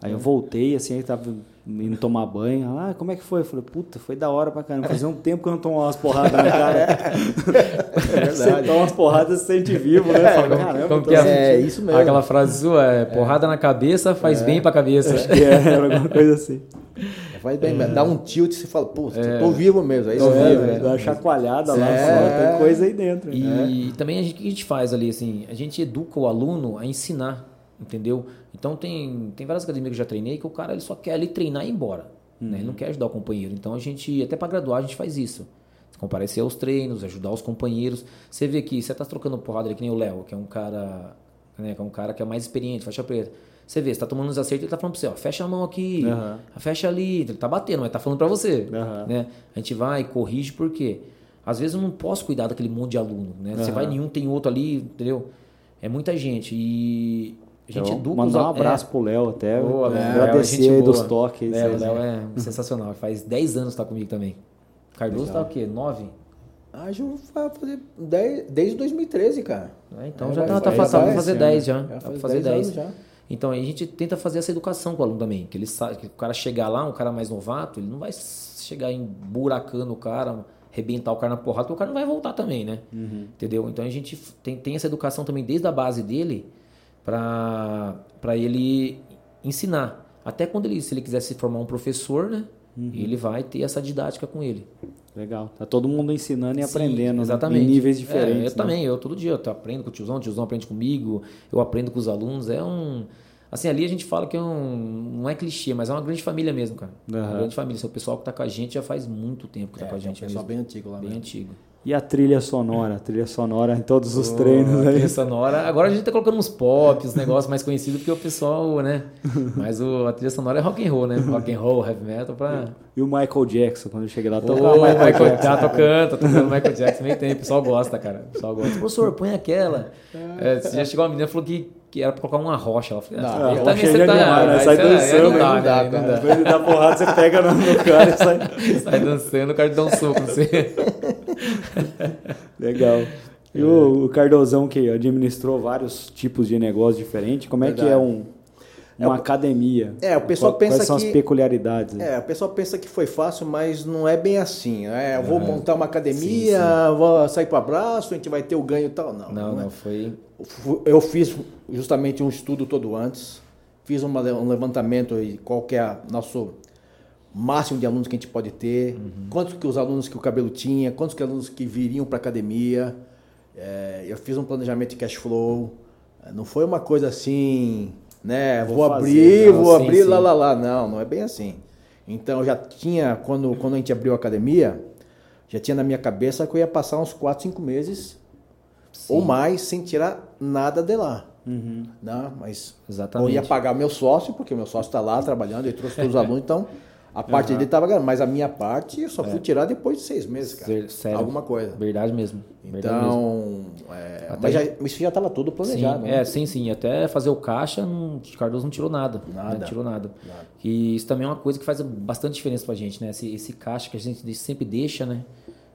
aí eu voltei, assim, aí tava indo tomar banho. Ah, como é que foi? Eu falei, puta, foi da hora pra caramba. Fazia um tempo que eu não tomava umas porradas na cara. É você toma umas porradas e se sente vivo, né? Fala, caramba, como que é, é isso mesmo. Aquela frase sua é, porrada é. na cabeça faz é. bem pra cabeça. Acho que é, alguma coisa assim. Faz bem, é. dá um tilt e você fala, pô, é. tô vivo mesmo. É isso mesmo. É. Dá uma chacoalhada lá fora, tem coisa aí dentro. E né? também a gente, o que a gente faz ali, assim, a gente educa o aluno a ensinar, entendeu? Então tem, tem várias academias que eu já treinei que o cara ele só quer ali treinar e ir embora. Uhum. Né? Ele não uhum. quer ajudar o companheiro. Então a gente, até para graduar, a gente faz isso. Comparecer aos treinos, ajudar os companheiros. Você vê que você tá trocando porrada ali, que nem o Léo, que é um cara, né, que é um cara que é mais experiente, faixa preta. Você vê, você tá tomando uns acertos, ele tá falando pra você, ó, fecha a mão aqui, uhum. fecha ali, ele tá batendo, mas tá falando para você. Uhum. Né? A gente vai, corrige, por quê? Às vezes eu não posso cuidar daquele monte de aluno, né? Você vai em um, tem outro ali, entendeu? É muita gente. E a gente então, educa Mandar um abraço é. pro Léo até. Boa, é, agradecer aí dos toques. É, o Léo é sensacional. Faz 10 anos que tá comigo também. Cardoso Legal. tá o quê? 9? Ah, já vou fazer 10, desde 2013, cara. É, então é, já vai, tá, vai, tá, vai fazer 10 já. Dá pra fazer 10. Já. Então a gente tenta fazer essa educação com o aluno também. Que ele sabe que o cara chegar lá, um cara mais novato, ele não vai chegar emburacando o cara, arrebentar o cara na porrada, porque o cara não vai voltar também, né? Uhum. Entendeu? Então a gente tem, tem essa educação também desde a base dele para ele ensinar. Até quando ele, se ele quiser se formar um professor, né? Uhum. Ele vai ter essa didática com ele. Legal. Tá todo mundo ensinando e Sim, aprendendo. Né? Exatamente. Né? Em níveis diferentes. É, eu né? também, eu todo dia eu aprendo com o tiozão, o tiozão aprende comigo, eu aprendo com os alunos. É um. Assim, ali a gente fala que é um. Não é clichê, mas é uma grande família mesmo, cara. Uhum. Uma grande família. O pessoal que tá com a gente já faz muito tempo que tá é, com a gente. É um pessoal bem antigo lá. Bem mesmo. antigo. E a trilha sonora, a trilha sonora em todos os oh, treinos. A trilha sonora. Agora a gente tá colocando uns pop, os negócios mais conhecidos, porque o pessoal, né? Mas o, a trilha sonora é rock and roll, né? Rock and roll, heavy metal pra. E o Michael Jackson, quando eu cheguei lá, tocava oh, Michael, Michael Jackson. Tá tocando, tá tocando Michael Jackson, meio tempo. O pessoal gosta, cara. O pessoal gosta. Professor, põe aquela. É, já chegou uma menina e falou que que era pra colocar uma rocha. Ela falou, não, ah, também você tá, demais, né? Sai dançando, não dá, não dá, né? cara. Depois de dar porrada, você pega no, no cara e sai. sai dançando, o cara te dá um soco você. Legal. E o, o Cardozão que administrou vários tipos de negócios diferentes, como é Verdade. que é um, uma é, academia? É, o pessoal Qual, pensa quais são que, as peculiaridades? Né? É, o pessoal pensa que foi fácil, mas não é bem assim. Né? Eu vou montar uma academia, sim, sim. vou sair para o abraço, a gente vai ter o ganho e tal. Não, não, não, é. não foi eu fiz justamente um estudo todo antes, fiz uma, um levantamento de qual que é nosso máximo de alunos que a gente pode ter, uhum. quantos que os alunos que o cabelo tinha, quantos que alunos que viriam para academia. É, eu fiz um planejamento de cash flow. Não foi uma coisa assim, né? Vou, vou fazer, abrir, não, vou sim, abrir, sim. lá, lá, lá. Não, não é bem assim. Então já tinha, quando, quando a gente abriu a academia, já tinha na minha cabeça que eu ia passar uns 4, 5 meses Sim. ou mais sem tirar nada de lá. Uhum. Não, mas Exatamente. eu ia pagar meu sócio, porque meu sócio está lá trabalhando, ele trouxe todos os alunos, então a parte uhum. dele estava ganhando, mas a minha parte eu só fui é. tirar depois de seis meses, cara. Sério? Alguma coisa. Verdade mesmo. Verdade então, mesmo. É, mas já, isso já estava tudo planejado. Sim, né? É, sim, sim. Até fazer o caixa, não, o Cardoso não tirou nada. Né? Nada. Não tirou nada. nada. E isso também é uma coisa que faz bastante diferença pra gente, né? Esse, esse caixa que a gente sempre deixa, né?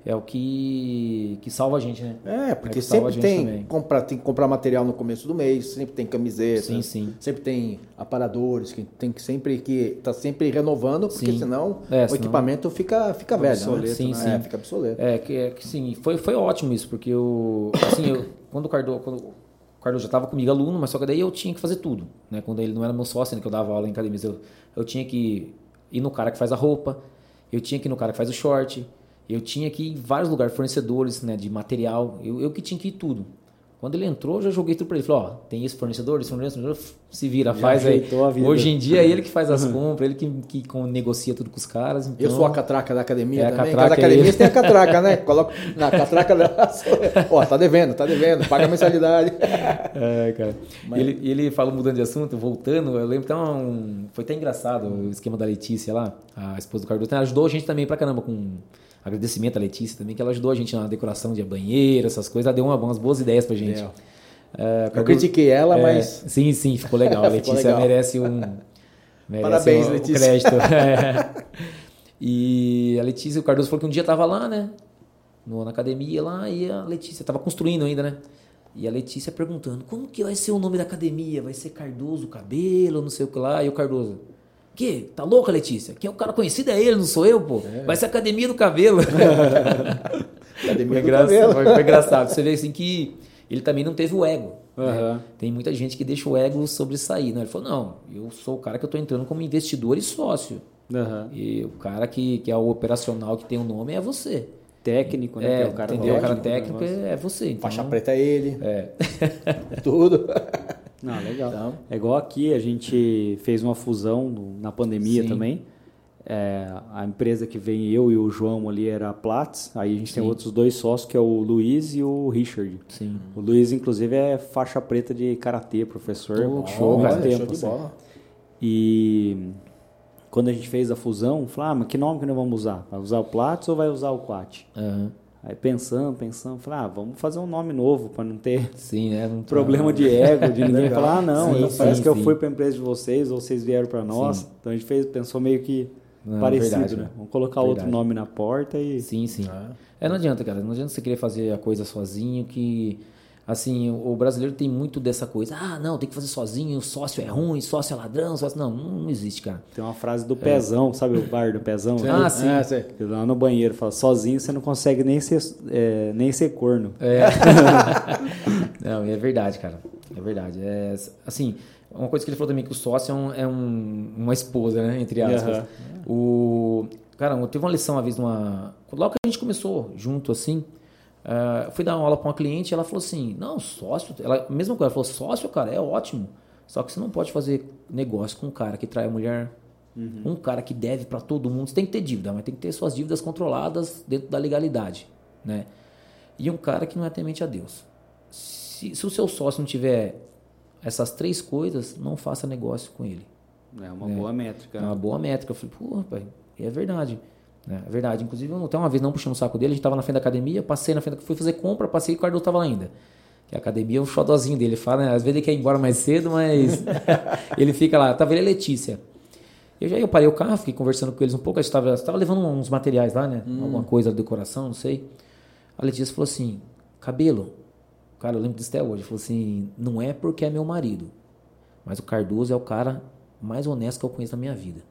É o que, que salva a gente, né? É, porque é sempre tem, comprar, tem que comprar material no começo do mês, sempre tem camiseta, sim, sim. sempre tem aparadores, que tem que sempre que tá sempre renovando, porque sim. senão é, o senão... equipamento fica, fica velho, né? obsoleto, né? sim, né? sim. É, fica obsoleto. É, que, é, que sim, foi, foi ótimo isso, porque eu, assim, eu, quando o Cardoso, quando o Cardoso já estava comigo aluno, mas só que daí eu tinha que fazer tudo, né? Quando ele não era meu sócio, né, que eu dava aula em academia, eu, eu tinha que ir no cara que faz a roupa, eu tinha que ir no cara que faz o short, eu tinha que ir em vários lugares, fornecedores né, de material, eu, eu que tinha que ir tudo. Quando ele entrou, eu já joguei tudo para ele. Falei, ó, tem esse fornecedor, esse fornecedor, se vira, já faz aí. Hoje em dia é ele que faz as uhum. compras, ele que, que negocia tudo com os caras. Então... Eu sou a catraca da academia é, também. Cada academia é tem a catraca, né? Coloca na catraca Ó, tá devendo, tá devendo, paga a mensalidade. É, cara. Mas... Ele, ele falou, mudando de assunto, voltando, eu lembro então, foi até engraçado o esquema da Letícia lá, a esposa do Cardoso, ela ajudou a gente também pra caramba com Agradecimento à Letícia também, que ela ajudou a gente na decoração de banheiro, essas coisas. Ela deu uma, umas boas ideias pra gente. É, eu critiquei ela, é, mas. Sim, sim, ficou legal. A Letícia legal. merece um. Merece Parabéns, um, Letícia. Um crédito. é. E a Letícia, o Cardoso falou que um dia tava lá, né? No, na academia lá, e a Letícia tava construindo ainda, né? E a Letícia perguntando: como que vai ser o nome da academia? Vai ser Cardoso Cabelo, não sei o que lá. E o Cardoso. Que? Tá louca, Letícia? Quem é o cara conhecido é ele, não sou eu, pô. É. Vai ser Academia do Cabelo. academia do Cabelo. Foi, foi engraçado. Você vê assim que ele também não teve o ego. Uhum. Né? Tem muita gente que deixa o ego sobressair. Né? Ele falou, não, eu sou o cara que eu tô entrando como investidor e sócio. Uhum. E o cara que, que é o operacional, que tem o um nome, é você. Técnico, né? É, é o cara entendeu? o cara técnico é, é você. Então, Faixa preta é ele. É. Tudo. Não, legal. Então, é igual aqui, a gente fez uma fusão na pandemia sim. também. É, a empresa que vem eu e o João ali era a Platts. Aí a gente sim. tem outros dois sócios, que é o Luiz e o Richard. Sim. O Luiz, inclusive, é faixa preta de karatê, professor. Oh, show, faz tempo, show de assim. bola. E quando a gente fez a fusão, falou, ah, mas que nome que nós vamos usar? Vai usar o Platts ou vai usar o Quat? Uhum. Aí pensando, pensando, falei, ah, vamos fazer um nome novo para não ter sim, né? não problema de ego, de ninguém falar, ah, não, sim, parece sim, que eu fui para a empresa de vocês ou vocês vieram para nós. Então a gente fez, pensou meio que não, parecido, verdade, né? Vamos colocar verdade. outro nome na porta e. Sim, sim. Ah. É, não adianta, cara. Não adianta você querer fazer a coisa sozinho que Assim, o brasileiro tem muito dessa coisa. Ah, não, tem que fazer sozinho, sócio é ruim, sócio é ladrão, sócio... Não, não existe, cara. Tem uma frase do Pezão, é. sabe o bar do Pezão? Ah, sim. É, sim. Lá no banheiro, fala, sozinho você não consegue nem ser, é, nem ser corno. É. não, é verdade, cara. É verdade. É, assim, uma coisa que ele falou também, que o sócio é, um, é um, uma esposa, né? Entre aspas. Uhum. O... Cara, eu teve uma lição uma vez, numa... logo que a gente começou junto, assim... Uh, fui dar uma aula para uma cliente e ela falou assim: Não, sócio, ela, mesma coisa, ela falou: Sócio, cara, é ótimo. Só que você não pode fazer negócio com um cara que trai a mulher, uhum. um cara que deve para todo mundo. Você tem que ter dívida, mas tem que ter suas dívidas controladas dentro da legalidade. Né? E um cara que não é temente a Deus. Se, se o seu sócio não tiver essas três coisas, não faça negócio com ele. É uma é, boa métrica. É uma boa métrica. Eu falei, pô, rapaz, é verdade. É, é verdade. Inclusive, até uma vez não puxando o saco dele, a gente estava na frente da academia, passei na frente, fui fazer compra, passei e o Cardoso estava lá ainda. Que a academia é um xodozinho dele. Ele fala, né? Às vezes ele quer ir embora mais cedo, mas ele fica lá. Tava ele e Letícia. Eu já eu parei o carro, fiquei conversando com eles um pouco. A gente estava levando uns materiais lá, né? Hum. Alguma coisa, decoração, não sei. A Letícia falou assim: cabelo. Cara, eu lembro disso até hoje. Ele falou assim: não é porque é meu marido, mas o Cardoso é o cara mais honesto que eu conheço na minha vida.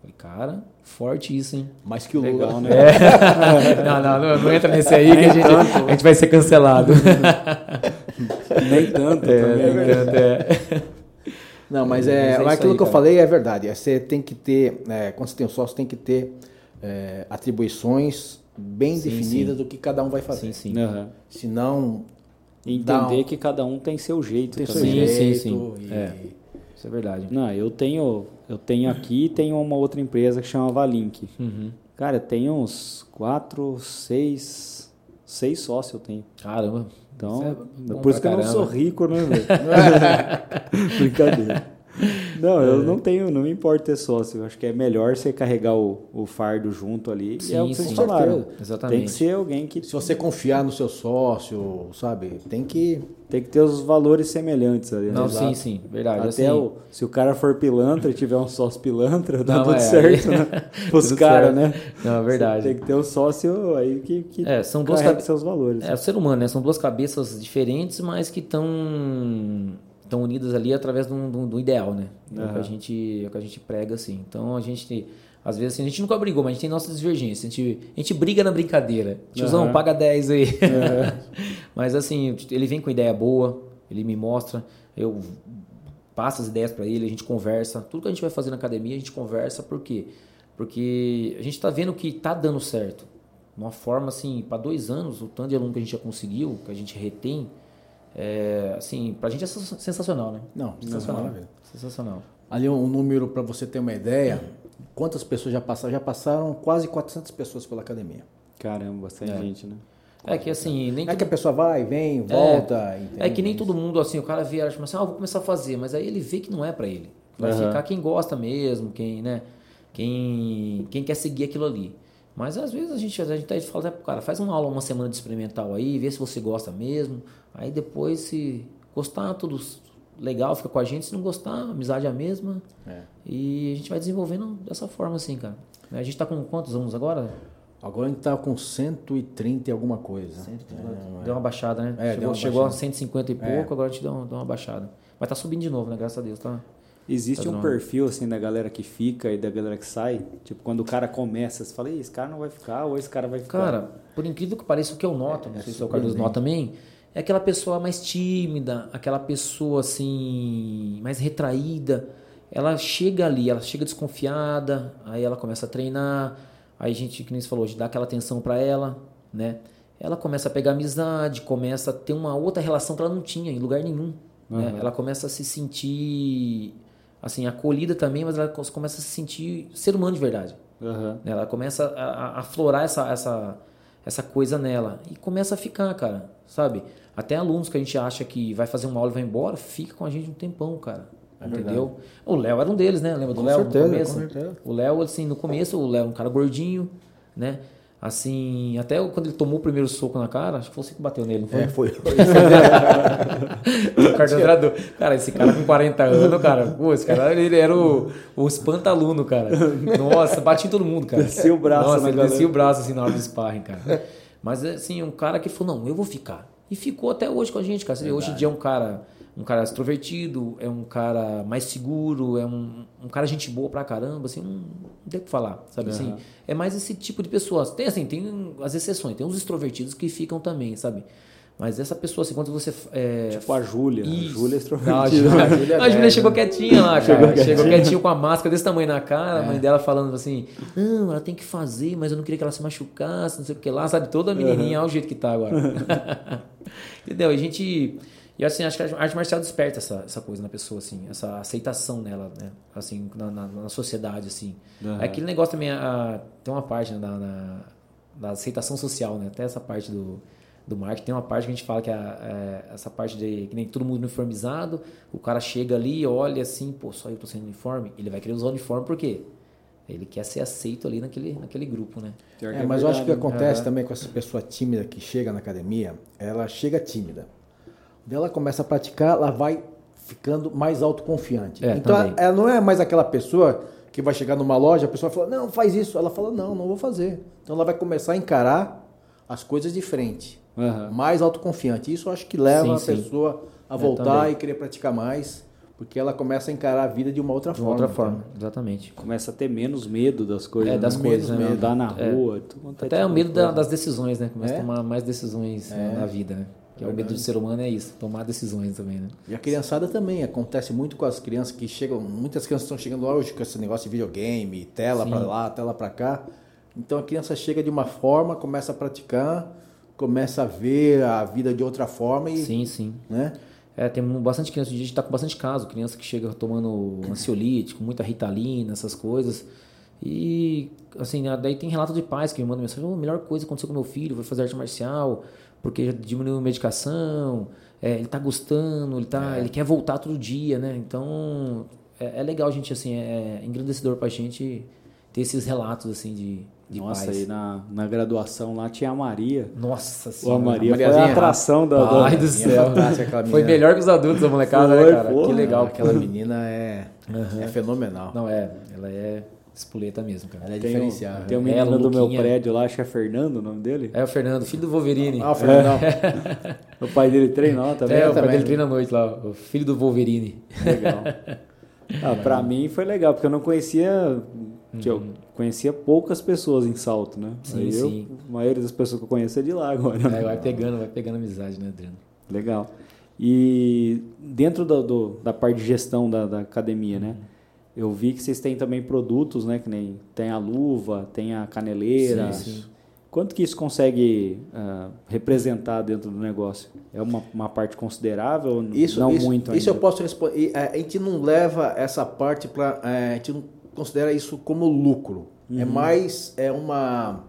Falei, cara, forte isso, hein? Mais que o Legal, né? É. não, não, não, não, entra nesse aí que a gente, a gente vai ser cancelado. nem tanto. É, também, nem tanto, é. Não, mas é, mas é aquilo aí, que eu falei é verdade. É, você tem que ter, é, quando você tem um sócio, tem que ter é, atribuições bem sim, definidas sim. do que cada um vai fazer. Sim, sim. Uhum. Senão. Entender um... que cada um tem seu jeito. Tem também. seu jeito. Sim, sim, sim. E... Isso é verdade. Não, eu tenho, eu tenho aqui tenho uma outra empresa que chama Valink. Uhum. Cara, eu tenho uns quatro, seis, seis sócios eu tenho. Caramba. Então, é por isso que caramba. eu não sou rico, né, velho? Brincadeira. Não, eu não tenho, não me importa ter sócio. Eu acho que é melhor você carregar o, o fardo junto ali. Sim, é o que vocês sim. falaram. Exatamente. Tem que ser alguém que Se você confiar no seu sócio, sabe? Tem que. tem que ter os valores semelhantes ali. né? Não, sim, sim. Verdade. Até assim, o, se o cara for pilantra e tiver um sócio pilantra, dá Não, tudo é, certo, aí- né? Os caras, né? Não, é verdade. Você tem que ter um sócio aí que, que É, são duas cabe- seus valores. É o ser humano, né? São duas cabeças diferentes, mas que estão estão unidas ali através de um, de um- de um ideal, né? É, o que a gente, é o que a gente prega, assim. Então a gente, às vezes, assim, a gente nunca brigou, mas a gente tem nossas divergências. A gente, a gente briga na brincadeira. Tiozão, Aham. paga 10 aí. mas assim, ele vem com ideia boa, ele me mostra, eu passo as ideias para ele, a gente conversa. Tudo que a gente vai fazer na academia, a gente conversa, por quê? Porque a gente está vendo que tá dando certo. De uma forma assim, para dois anos, o tanto de aluno que a gente já conseguiu, que a gente retém, é, assim, pra gente é sens- sensacional, né? Não, Sensacional. maravilha. Sensacional. Ali um número para você ter uma ideia. Quantas pessoas já passaram? Já passaram quase 400 pessoas pela academia. Caramba, bastante É. gente, né? É que assim, nem É que a pessoa vai, vem, volta. é que nem todo mundo assim, o cara vê, acha assim, ah, vou começar a fazer, mas aí ele vê que não é pra ele. Vai Aham. ficar quem gosta mesmo, quem, né? Quem, quem quer seguir aquilo ali. Mas às vezes a gente, a gente fala até pro cara, faz uma aula, uma semana de experimental aí, vê se você gosta mesmo. Aí depois, se gostar, tudo legal, fica com a gente. Se não gostar, a amizade é a mesma. É. E a gente vai desenvolvendo dessa forma assim, cara. A gente tá com quantos alunos agora? Agora a gente tá com 130 e alguma coisa. Deu uma baixada, né? É, deu chegou uma chegou a baixada. 150 e pouco, É. agora a gente deu, uma- deu uma baixada. Mas tá subindo de novo, né? Graças a Deus, tá? Existe Tá um perfil assim da galera que fica e da galera que sai. Tipo, quando o cara começa, você fala, "Ih, esse cara não vai ficar, ou esse cara vai ficar. Cara, por incrível que pareça, o que eu noto, não É, sei se o Cardoso surpreendente. nota também, é aquela pessoa mais tímida, aquela pessoa assim, mais retraída. Ela chega ali, ela chega desconfiada, aí ela começa a treinar, aí a gente, que nem você falou, de dar aquela atenção pra ela, né? Ela começa a pegar amizade, começa a ter uma outra relação que ela não tinha em lugar nenhum. né? Ela começa a se sentir, assim, acolhida também, mas ela começa a se sentir ser humano de verdade. Né? Ela começa a, a- aflorar essa, essa, essa coisa nela. E começa a ficar, cara, sabe? Até alunos que a gente acha que vai fazer uma aula e vai embora, fica com a gente um tempão, cara. entendeu? O Léo era um deles, né? Lembra do Léo no começo? com certeza. O Léo, assim, no começo, o Léo um cara gordinho, né? Assim, até quando ele tomou o primeiro soco na cara, acho que foi você que bateu nele, não foi? É, foi. o coordenador. Cara, esse cara com 40 anos, cara, pô, esse cara ele era o, o espanta-aluno, cara. Nossa, bati em todo mundo, cara. Descia o braço Nossa, ele galera. descia o braço assim na hora do sparring, cara. Mas assim, um cara que falou, não, eu vou ficar. E ficou até hoje com a gente, cara. Vê, Hoje em dia é um cara, um cara extrovertido, é um cara mais seguro, é um, um cara gente boa pra caramba, assim, não, não tem o que falar, sabe assim? É mais esse tipo de pessoas. Tem assim, tem as exceções, tem uns extrovertidos que ficam também, sabe? Mas essa pessoa, assim, quando você. É, Tipo a Júlia. A. Júlia é Não, a extrovertida. Júlia, é a Júlia velha, chegou né? quietinha lá, Chegou cara. Chegou quietinha. quietinha com a máscara desse tamanho na cara, a mãe dela falando assim: Não, ela tem que fazer, mas eu não queria que ela se machucasse, não sei o que lá, sabe? Toda menininha, olha o jeito que tá agora. Entendeu? E a gente. E assim, acho que a arte marcial desperta essa, essa coisa na pessoa, assim, essa aceitação nela, né? Assim, na, na, na sociedade, assim. É aquele negócio também, a- tem uma parte né, da, na- da aceitação social, né? Até essa parte do, do marketing, tem uma parte que a gente fala que é, a- essa parte de que nem todo mundo uniformizado, o cara chega ali, olha assim, pô, só eu tô sendo uniforme, ele vai querer usar o uniforme por quê? Ele quer ser aceito ali naquele, naquele grupo, né? É, é mas eu acho que o que verdade, acontece Aham. também com essa pessoa tímida que chega na academia, ela chega tímida. Daí ela começa a praticar, ela vai ficando mais autoconfiante. É, então ela, ela não é mais aquela pessoa que vai chegar numa loja, a pessoa fala, não, faz isso. Ela fala, não, não vou fazer. Então ela vai começar a encarar as coisas de frente. Aham. Mais autoconfiante. Isso eu acho que leva Sim, a sim. pessoa a É, voltar e querer praticar mais, porque ela começa a encarar a vida de uma outra De uma forma. outra forma, entendeu? exatamente. Começa a ter menos medo das coisas. É, das né? coisas, Medo, né? Andar na É. rua. é Até tipo o medo de da- das decisões, né? Começa É. a tomar mais decisões né, É. na vida, né? Que é o medo do ser humano é isso, tomar decisões também, né? E a criançada também, acontece muito com as crianças que chegam, muitas crianças estão chegando hoje com esse negócio de videogame, tela pra lá, tela pra cá. Então a criança chega de uma forma, começa a praticar, começa a ver a vida de outra forma e, Sim, sim. né? É, tem bastante criança, a gente está com bastante caso, criança que chega tomando ansiolítico, muita ritalina, essas coisas. E, assim, daí tem relato de pais que me mandam mensagem: oh, a melhor coisa aconteceu com meu filho foi fazer arte marcial, porque já diminuiu a medicação, é, ele está gostando, ele, tá, é. ele quer voltar todo dia, né? Então, é, é legal a gente, assim, é engrandecedor para a gente ter esses relatos, assim, de, de Nossa, pais. aí na, na graduação lá tinha a Maria. Nossa senhora. a Maria foi a atração da... Pai do céu. Foi melhor que os adultos, a molecada, né, foi, né, cara? Porra. Que legal. Aquela menina é, uhum. é fenomenal. Não, é. Ela é espoleta mesmo, cara. Ela é tem diferenciada. Um, tem um menino é, do meu prédio lá, acho que é Fernando o nome dele. É o Fernando, filho do Wolverine. Ah, o Fernando. É. o pai dele treinou também. É, o pai dele treina à noite lá, o filho do Wolverine. Legal. Ah, pra mim foi legal, porque eu não conhecia. Eu uhum. conhecia poucas pessoas em salto, né? Sim, Aí sim. Eu, a maioria das pessoas que eu conheço é de lá agora. É, vai pegando, vai pegando amizade, né, Adriano? Legal. E dentro do, do, da parte de gestão da, da academia, né? Eu vi que vocês têm também produtos, né? Que nem tem a luva, tem a caneleira. Sim, sim. Quanto que isso consegue uh, representar dentro do negócio? É uma, uma parte considerável? Isso, não isso, muito ainda? Isso eu posso responder. A gente não leva essa parte para... É, a gente não considera isso como lucro. É uhum. É mais... É uma...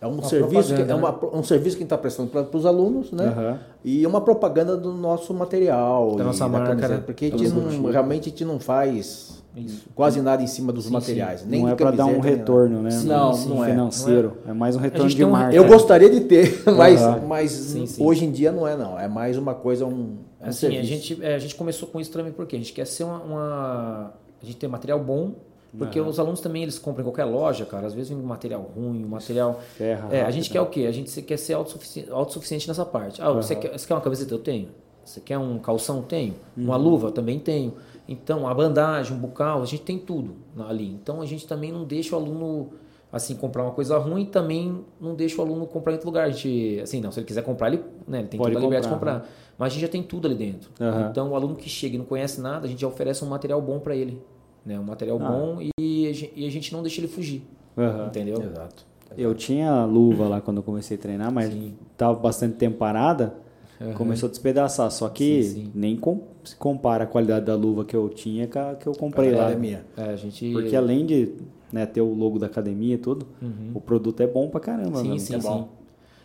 É um, uma serviço que, é uma, né? um serviço que a gente está prestando para os alunos, né? Uhum. E uma propaganda do nosso material. Da nossa marca, né? Porque a gente não, realmente a gente não faz isso. Quase nada em cima dos sim, materiais. Sim. Nem não é para dar um retorno, né? Sim, não, não é. financeiro. Não é. é. mais um retorno de marca. Eu gostaria de ter, mas, uhum. mas hoje em dia não é não. É mais uma coisa, um, um assim, a gente, é, a gente começou com isso também porque a gente quer ser uma, uma a gente tem material bom porque uhum. os alunos também eles compram em qualquer loja, cara. Às vezes vem um material ruim, um material. Ferra, é, a gente quer o quê? A gente quer ser autossuficiente, autossuficiente nessa parte. Ah, uhum. você, quer, você quer uma camiseta? Eu tenho. Você quer um calção? Tenho. Uhum. Uma luva? Também tenho. Então, a bandagem, um bucal, a gente tem tudo ali. Então, a gente também não deixa o aluno assim comprar uma coisa ruim também não deixa o aluno comprar em outro lugar. A gente, assim, não, se ele quiser comprar, ele, né, ele tem Pode toda a liberdade de comprar. Né? Mas a gente já tem tudo ali dentro. Uhum. Então, o aluno que chega e não conhece nada, a gente já oferece um material bom para ele. Né? Um material ah. bom e, e, a gente não deixa ele fugir. Uhum. Entendeu? Exato. Eu tinha luva lá quando eu comecei a treinar, mas estava bastante tempo parada. Uhum. Começou a despedaçar, só que sim, sim. nem com, se compara a qualidade da luva que eu tinha com a que eu comprei lá. Academia. É, a gente... Porque além de né, ter o logo da academia e tudo, uhum. o produto é bom pra caramba. Sim, sim, é sim.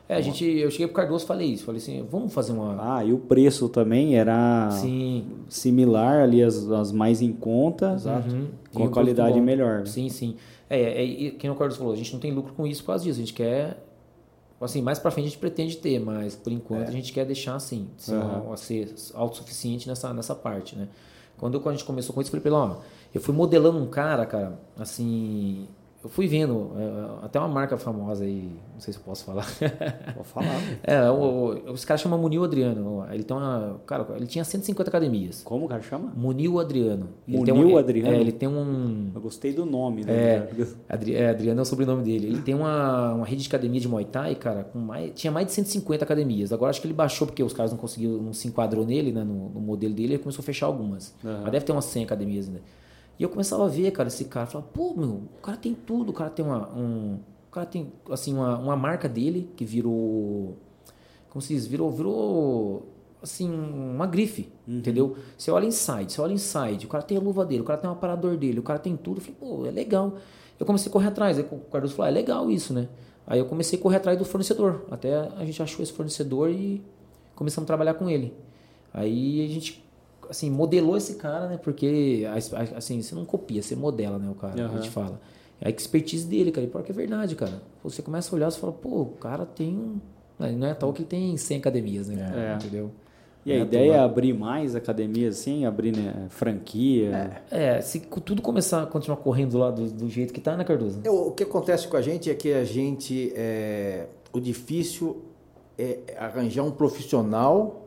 É, a gente, eu cheguei pro Cardoso e falei isso. Falei assim, vamos fazer uma. Ah, e o preço também era sim. similar ali, as, as mais em conta, Exato. Uhum. com e a qualidade melhor. Sim, sim. É, é, é, quem o Cardoso falou, a gente não tem lucro com isso por causa disso. A gente quer Assim, mais para frente a gente pretende ter, mas por enquanto é. a gente quer deixar assim, ser, uhum. ser autossuficiente nessa, nessa parte, né? Quando, eu, quando a gente começou com isso, eu falei, ó, eu fui modelando um cara, cara, assim, eu fui vendo, é, até uma marca famosa aí, não sei se eu posso falar. Vou falar. é, o, o, esse cara chama Munil Adriano. Ele tem uma. Cara, ele tinha 150 academias. Como o cara chama? Munil Adriano. Ele Munil um, Adriano? É, ele tem um. Eu gostei do nome, né? É, Adri, é, Adriano é o sobrenome dele. Ele tem uma, uma rede de academia de Muay Thai, cara, com mais, tinha mais de 150 academias. Agora acho que ele baixou porque os caras não conseguiram, não se enquadrou nele, né, no, no modelo dele, ele começou a fechar algumas. Uhum. Mas deve ter umas 100 academias ainda. E eu começava a ver, cara, esse cara, falava, pô, meu, o cara tem tudo, o cara tem uma, um, o cara tem, assim, uma, uma marca dele que virou, como se diz, virou, virou, assim, uma grife, uhum. entendeu? Você olha inside, você olha inside, o cara tem a luva dele, o cara tem um aparador dele, o cara tem tudo, eu falei, pô, é legal. Eu comecei a correr atrás, aí o Cardoso falou, ah, é legal isso, né? Aí eu comecei a correr atrás do fornecedor, até a gente achou esse fornecedor e começamos a trabalhar com ele. Aí a gente assim, modelou esse cara, né? Porque, assim, você não copia, você modela, né? O cara, uhum. a gente fala. É a expertise dele, cara. E pior que é verdade, cara. Você começa a olhar, você fala, pô, o cara tem um... Não é tal que tem 100 academias, né? É. Entendeu? E a é ideia é abrir mais academias, assim, abrir né, franquia. É, é, se tudo começar a continuar correndo lá do, do jeito que tá, né, Cardoso? Eu, o que acontece com a gente é que a gente. É, o difícil é arranjar um profissional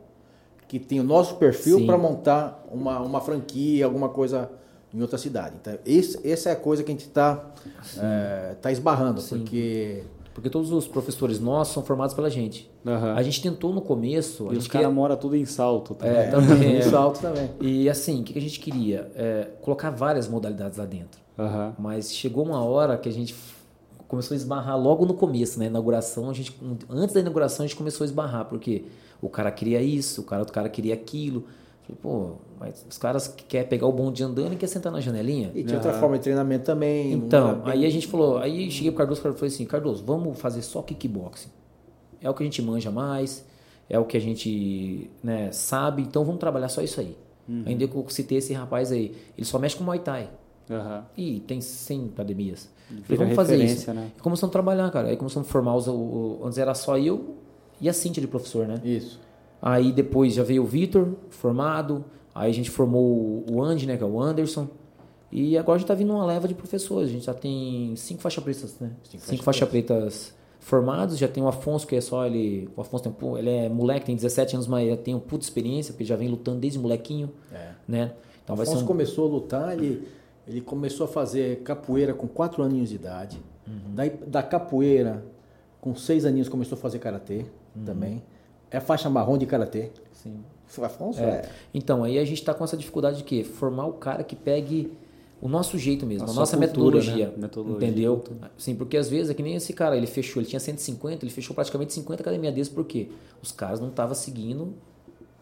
que tem o nosso perfil para montar uma, uma franquia, alguma coisa em outra cidade. Então, esse, essa é a coisa que a gente está é, tá esbarrando, Sim. porque... Porque todos os professores nossos são formados pela gente. Uhum. A gente tentou no começo... E os caras quer... moram tudo em salto. Também. É, também. em salto também. E assim, o que a gente queria? É, colocar várias modalidades lá dentro. Uhum. Mas chegou uma hora que a gente começou a esbarrar logo no começo, na inauguração. A gente, antes da inauguração, a gente começou a esbarrar, porque o cara queria isso, o cara, outro cara queria aquilo. Falei, pô, mas os caras querem pegar o bonde andando e quer sentar na janelinha. E tinha outra forma de treinamento também. Então, bem... aí a gente falou, aí cheguei pro Cardoso e falei assim, Cardoso, vamos fazer só kickboxing. É o que a gente manja mais, é o que a gente né, sabe, então vamos trabalhar só isso aí. Uhum. Ainda que eu citei esse rapaz aí, ele só mexe com Muay Thai. Uhum. E tem 100 academias. Falei, vamos fazer isso. Né? E começamos a trabalhar, cara. Aí começamos a formar os. O, antes era só eu e a Cintia de professor, né? Isso. Aí depois já veio o Vitor, formado. Aí a gente formou o Andy, né? Que é o Anderson. E agora a gente tá vindo uma leva de professores. A gente já tem cinco faixas pretas, né? Cinco, cinco faixas pretas formados. Já tem o Afonso, que é só ele. O Afonso tem, ele é moleque, tem 17 anos, mas tem uma puta experiência, porque já vem lutando desde molequinho. É. Né? Então o Afonso um... começou a lutar, ele, ele começou a fazer capoeira com 4 aninhos de idade. Uhum. Daí, da capoeira, com 6 aninhos, começou a fazer karatê uhum. também. É faixa marrom de karatê. Sim. Afonso é. é. Então, aí a gente está com essa dificuldade de quê? Formar o cara que pegue o nosso jeito mesmo, a, a nossa cultura, metodologia, né? metodologia, Entendeu? Sim, porque às vezes é que nem esse cara, ele fechou, ele tinha 150, ele fechou praticamente 50 academias desse, por quê? Os caras não estavam seguindo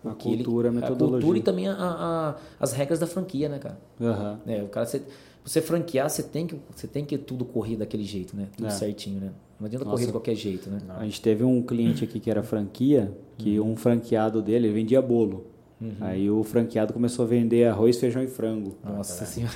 a cultura, ele, a metodologia. A cultura e também a, a, as regras da franquia, né, cara? Uhum. É, o cara, você, você franquear, você tem, que, você tem que tudo correr daquele jeito, né? Tudo é. certinho, né? Não adianta Nossa. correr de qualquer jeito, né? A gente teve um cliente aqui que era franquia, que uhum. um franqueado dele vendia bolo. Uhum. Aí o franqueado começou a vender arroz, feijão e frango. Nossa ah, tá senhora.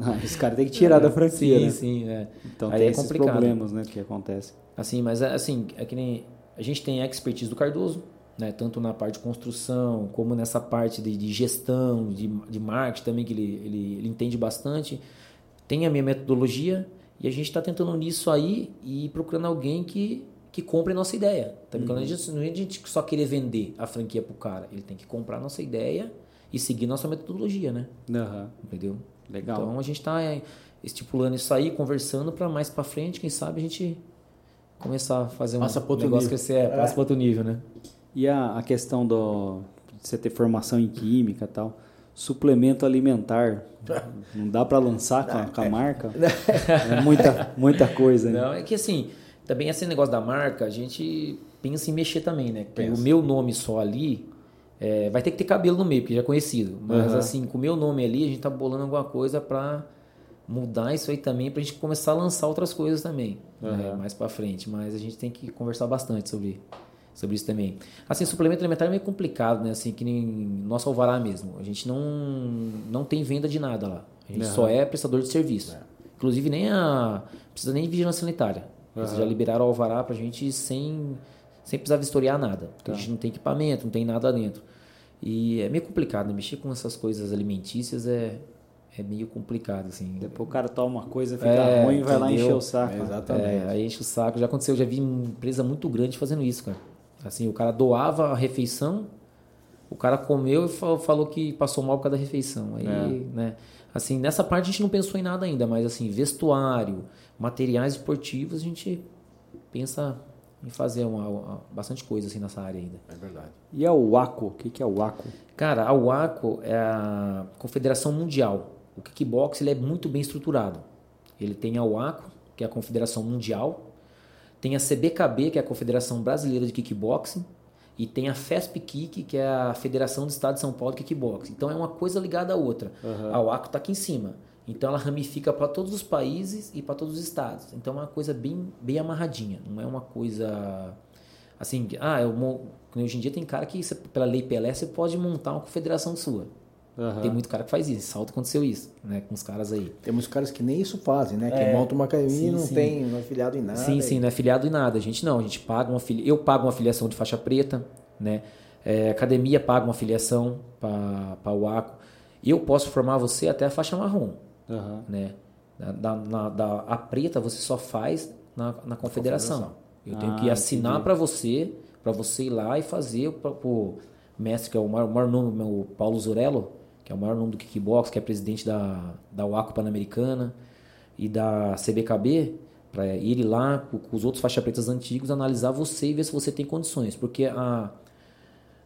Tá Esse cara tem que tirar é, da franquia. Sim, né? sim. É. Então Aí tem é esses complicado. problemas né, que acontecem. Assim, mas é, assim, é que nem. A gente tem a expertise do Cardoso, né? tanto na parte de construção, como nessa parte de, de gestão, de, de marketing também, que ele, ele, ele entende bastante. Tem a minha metodologia e a gente está tentando nisso aí e procurando alguém que que compre a nossa ideia. Tá? Uhum. Não, é a gente, não é a gente só querer vender a franquia pro cara. Ele tem que comprar a nossa ideia e seguir nossa metodologia, né? Uhum. Entendeu? Legal. Então a gente está é, estipulando isso aí, conversando para mais para frente, quem sabe a gente começar a fazer um passa negócio nível. crescer, é, passa para outro nível, né? E a, a questão do de você ter formação em química e tal, suplemento alimentar, não dá para lançar com a, com a marca? É muita, muita coisa. Não, é que assim, também esse negócio da marca, a gente pensa em mexer também, né? O meu nome só ali é, vai ter que ter cabelo no meio, porque já é conhecido. Mas uhum. assim, com o meu nome ali, a gente tá bolando alguma coisa para mudar isso aí também, pra gente começar a lançar outras coisas também, uhum. né? mais para frente. Mas a gente tem que conversar bastante sobre, sobre isso também. Assim, suplemento alimentar é meio complicado, né? Assim, que nem nosso alvará mesmo. A gente não, não tem venda de nada lá. A gente uhum. só é prestador de serviço. É. Inclusive, nem a. precisa nem de vigilância sanitária. Eles já liberaram o alvará pra gente sem, sem precisar vistoriar nada. Porque tá. a gente não tem equipamento, não tem nada dentro. E é meio complicado, né? Mexer com essas coisas alimentícias é, é meio complicado, assim. Depois o cara toma uma coisa, fica é, ruim e vai lá encher o saco. É, exatamente. É, aí enche o saco. Já aconteceu, já vi uma empresa muito grande fazendo isso, cara. Assim, o cara doava a refeição, o cara comeu e falou que passou mal por causa da refeição. Aí, é. né? Assim, nessa parte a gente não pensou em nada ainda, mas assim, vestuário, materiais esportivos, a gente pensa em fazer uma, uma, bastante coisa assim nessa área ainda. É verdade. E a UACO? O que, que é a UACO? Cara, a UACO é a Confederação Mundial. O kickbox ele é muito bem estruturado. Ele tem a UACO, que é a Confederação Mundial, tem a CBKB, que é a Confederação Brasileira de Kickboxing, e tem a FESP Kick, que é a Federação do Estado de São Paulo de Kickboxing. Então é uma coisa ligada à outra. Uhum. A UACO está aqui em cima. Então ela ramifica para todos os países e para todos os estados. Então é uma coisa bem, bem amarradinha. Não é uma coisa assim, ah, eu, hoje em dia tem cara que pela lei Pelé você pode montar uma confederação sua. Uhum. Tem muito cara que faz isso. Salto aconteceu isso, né? Com os caras aí. Temos caras que nem isso fazem, né? Que é, montam uma academia e não sim. tem, não é filiado em nada. Sim, sim, não é filiado em nada. A gente não, a gente paga uma fili... Eu pago uma filiação de faixa preta, né? É, academia paga uma filiação para o ACO. Eu posso formar você até a faixa marrom. Uhum. Né? Da, na, da, a preta você só faz na, na confederação. confederação. Eu ah, tenho que assinar para você, para você ir lá e fazer para o mestre, que é o maior, o maior nome, o Paulo Zurello, que é o maior nome do kickbox, que é presidente da, da UACO Pan-Americana e da CBKB, para ir lá com, os outros faixa pretas antigos, analisar você e ver se você tem condições. Porque a,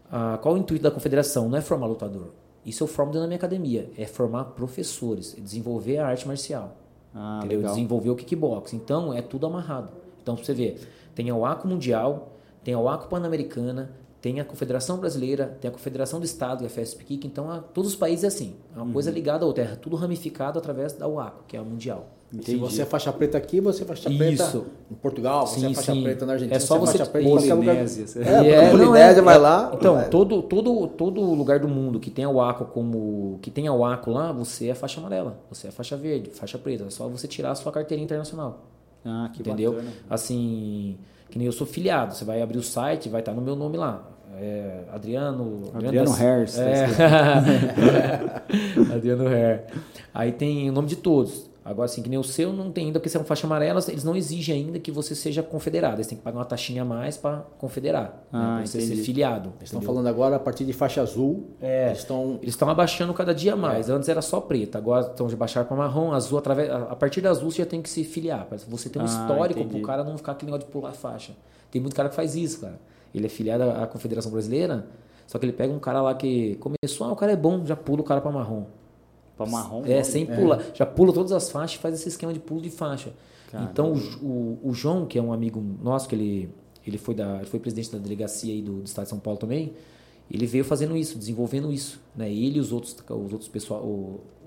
a, qual é o intuito da confederação? Não é formar lutador. Isso eu formo dentro da minha academia. É formar professores, é desenvolver a arte marcial. Ah, entendeu? Desenvolver o kickbox. Então, é tudo amarrado. Então, pra você ver, tem a OACO Mundial, tem a OACO Pan-Americana, tem a Confederação Brasileira, tem a Confederação do Estado, é a FESP-KIC, então a, todos os países é assim. É uma uhum. coisa ligada à outra, é tudo ramificado através da UACO, que é a mundial. Entendi. Se você é faixa preta aqui, você é faixa Isso. preta em Portugal, sim, você é faixa sim. preta na Argentina, é só você, você é faixa preta em qualquer lugar. É, é, Polinésia é, vai lá. Então, vai. todo todo todo lugar do mundo que tem a UACO como que tem a UACO lá, você é faixa amarela, você é faixa verde, faixa preta, é só você tirar a sua carteirinha internacional. Ah, que Entendeu? Bacana. Assim, que nem eu sou filiado, você vai abrir o site, vai estar no meu nome lá. É, Adriano. Adriano Harris. É. Adriano Harris. Aí tem o nome de todos. Agora, assim, que nem o seu não tem ainda, porque são faixas amarelas, eles não exigem ainda que você seja confederado. Eles têm que pagar uma taxinha a mais para confederar, né, ah, né, para você ser filiado. Eles estão falando agora a partir de faixa azul. É, eles estão eles estão abaixando cada dia mais. É. Antes era só preta, agora estão de baixar para marrom, azul através a partir da azul você já tem que se filiar, para você ter um ah, histórico para o cara não ficar aquele negócio de pular a faixa. Tem muito cara que faz isso, cara. Ele é filiado à Confederação Brasileira, só que ele pega um cara lá que começou, ah, o cara é bom, já pula o cara para marrom. Para marrom? É, sem é. pular. Já pula todas as faixas faz esse esquema de pulo de faixa. Caramba. Então, o, o, o, João, que é um amigo nosso, que ele, ele, foi, da, ele foi presidente da delegacia aí do, do Estado de São Paulo também, ele veio fazendo isso, desenvolvendo isso. Né? Ele e os outros, os outros, pessoal,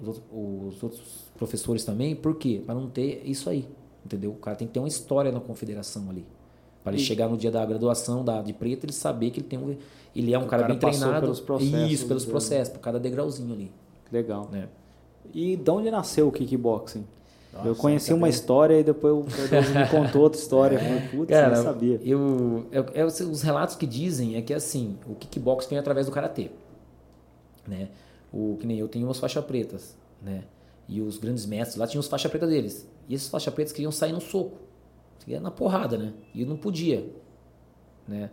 os, outros, os outros professores também, por quê? Para não ter isso aí. Entendeu? O cara tem que ter uma história na confederação ali. Para ele chegar no dia da graduação da, de preto, ele saber que ele tem um, ele é um cara, cara, bem treinado. Pelos processos, isso, pelos processos, por cada degrauzinho ali. Legal. Né? E de onde nasceu o kickboxing? Nossa, eu conheci uma história e depois o Cardoso me contou outra história. É. Putz, Cara, eu sabia. Eu, eu, eu, os relatos que dizem é que assim, o kickboxing vem através do karatê. Né? O, que nem eu tenho umas faixas pretas, né? E os grandes mestres lá tinham os faixas pretas deles. E esses faixas pretas queriam sair no soco. Na porrada, né? E não podia. Né?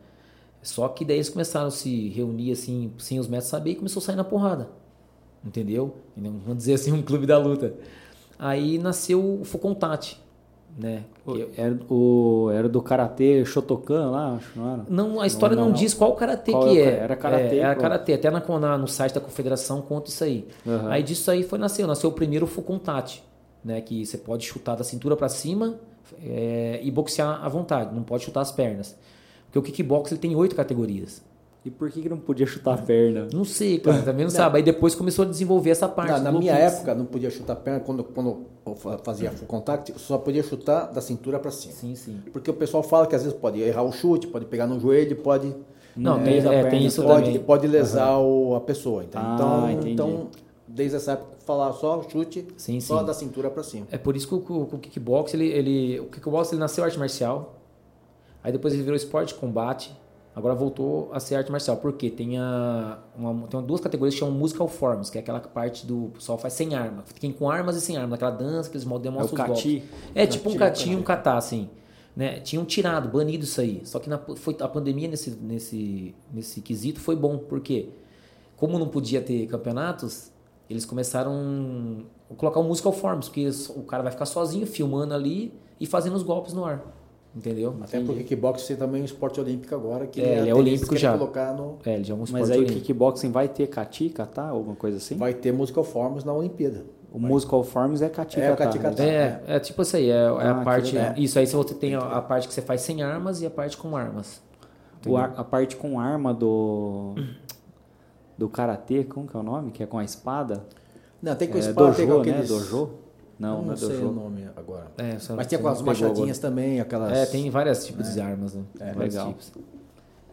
Só que daí eles começaram a se reunir assim, sem os mestres saber, e começou a sair na porrada entendeu? Vamos dizer assim, um clube da luta. Aí nasceu o Fucontati, né? Era, o, era do Karatê Shotokan lá, acho, não era? Não, a história não, não, não diz qual Karatê que é. é. Era Karatê. É, era Karatê, até na, na, no site da confederação conta isso aí. Uhum. Aí disso aí foi nasceu, nasceu o primeiro Fucontati, né? Que você pode chutar da cintura para cima é, e boxear à vontade, não pode chutar as pernas. Porque o kickbox ele tem oito categorias. E por que, que não podia chutar a perna? Não sei, cara, também não, não sabe. Aí depois começou a desenvolver essa parte. Na, na minha época, não podia chutar a perna quando, quando eu fazia full contact, só podia chutar da cintura para cima. Sim, sim. Porque o pessoal fala que às vezes pode errar o chute, pode pegar no joelho, pode. Não, é, tem, é, perna, tem isso pode, também. Pode lesar uhum. o, a pessoa. Ah, então, então, desde essa época, falar só chute, sim, só sim. da cintura para cima. É por isso que o, o, o kickbox, ele, ele, o kickbox ele nasceu arte marcial, aí depois ele virou esporte de combate, Agora voltou a ser arte marcial, porque tem, a, uma, tem duas categorias que chamam musical forms, que é aquela parte do pessoal faz sem arma. Tem com armas e sem arma, aquela dança que eles demonstram é os golpes. É, tipo um cati e um catá, assim. Né? Tinham tirado, banido isso aí. Só que na, foi, a pandemia nesse, nesse, nesse quesito foi bom, porque como não podia ter campeonatos, eles começaram a colocar o musical forms, porque o cara vai ficar sozinho filmando ali e fazendo os golpes no ar. Entendeu? Até porque o kickboxing tem também um esporte olímpico agora. Que é, ele é olímpico já. Colocar no... É, ele já é um esporte Mas aí olímpico. o kickboxing vai ter kati, kata, alguma coisa assim? Vai ter musical forms na Olimpíada. O vai. musical forms é kati, é, kata. kata. É, é, tipo isso aí, é, ah, é a ah, parte... É. Isso aí você tem a, a, parte que você faz sem armas e a parte com armas. O, a, a parte com arma do... Do karatê, como que é o nome? Que é com a espada? Não, tem com a é, espada, dojo, tem com aqueles... né? Dojo? Não, não, não sei o nome agora. É, Mas tem aquelas machadinhas também, aquelas. É, tem vários tipos é. de armas, né? É, legal. Tipos.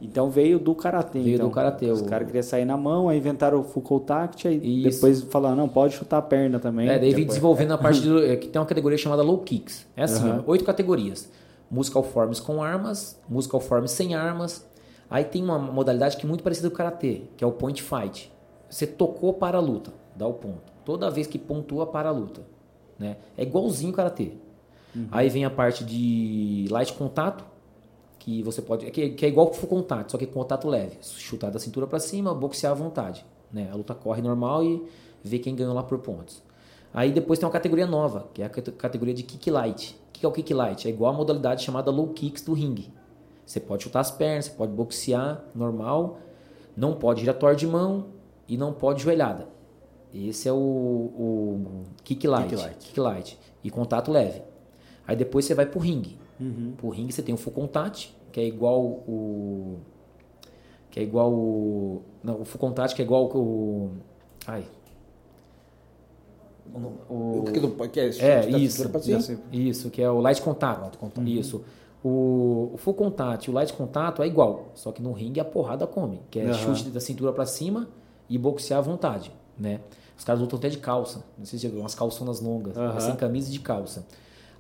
Então veio do karatê. Veio então. do karatê. Os o... caras queriam sair na mão, aí inventaram o Foucault Tact, aí Isso. depois falaram, não, pode chutar a perna também. É, daí vem desenvolvendo a parte do, é, que tem uma categoria chamada low kicks. É assim, uhum. oito categorias. Musical forms com armas, musical forms sem armas. Aí tem uma modalidade que é muito parecida com o karatê, que é o point fight. Você tocou para a luta, dá o ponto. Toda vez que pontua para a luta. Né? É igualzinho o karatê. Uhum. Aí vem a parte de light contato, que você pode. Que, que é igual full contato, só que contato leve. Chutar da cintura para cima, boxear à vontade. Né? A luta corre normal e vê quem ganhou lá por pontos. Aí depois tem uma categoria nova, que é a categoria de kick light. O que é o kick light? É igual a modalidade chamada low kicks do ringue. Você pode chutar as pernas, você pode boxear normal, não pode giratório de mão e não pode joelhada. Esse é o, o kick, light, kick, light. kick light. E contato leve. Aí depois você vai pro ringue. Uhum. Pro ringue você tem o full contact, que é igual o. que é igual o. Não, o full contact que é igual o. Ai. O, o que, do, que é, é isso, isso, que é o light contact. Light contact. Isso. O, o, full contact e o light contato é igual, só que no ringue a porrada come, que é uhum. chute da cintura para cima e boxear à vontade, né? Os caras lutam até de calça, não sei se já viu, umas calçonas longas, uhum. sem camisa e de calça.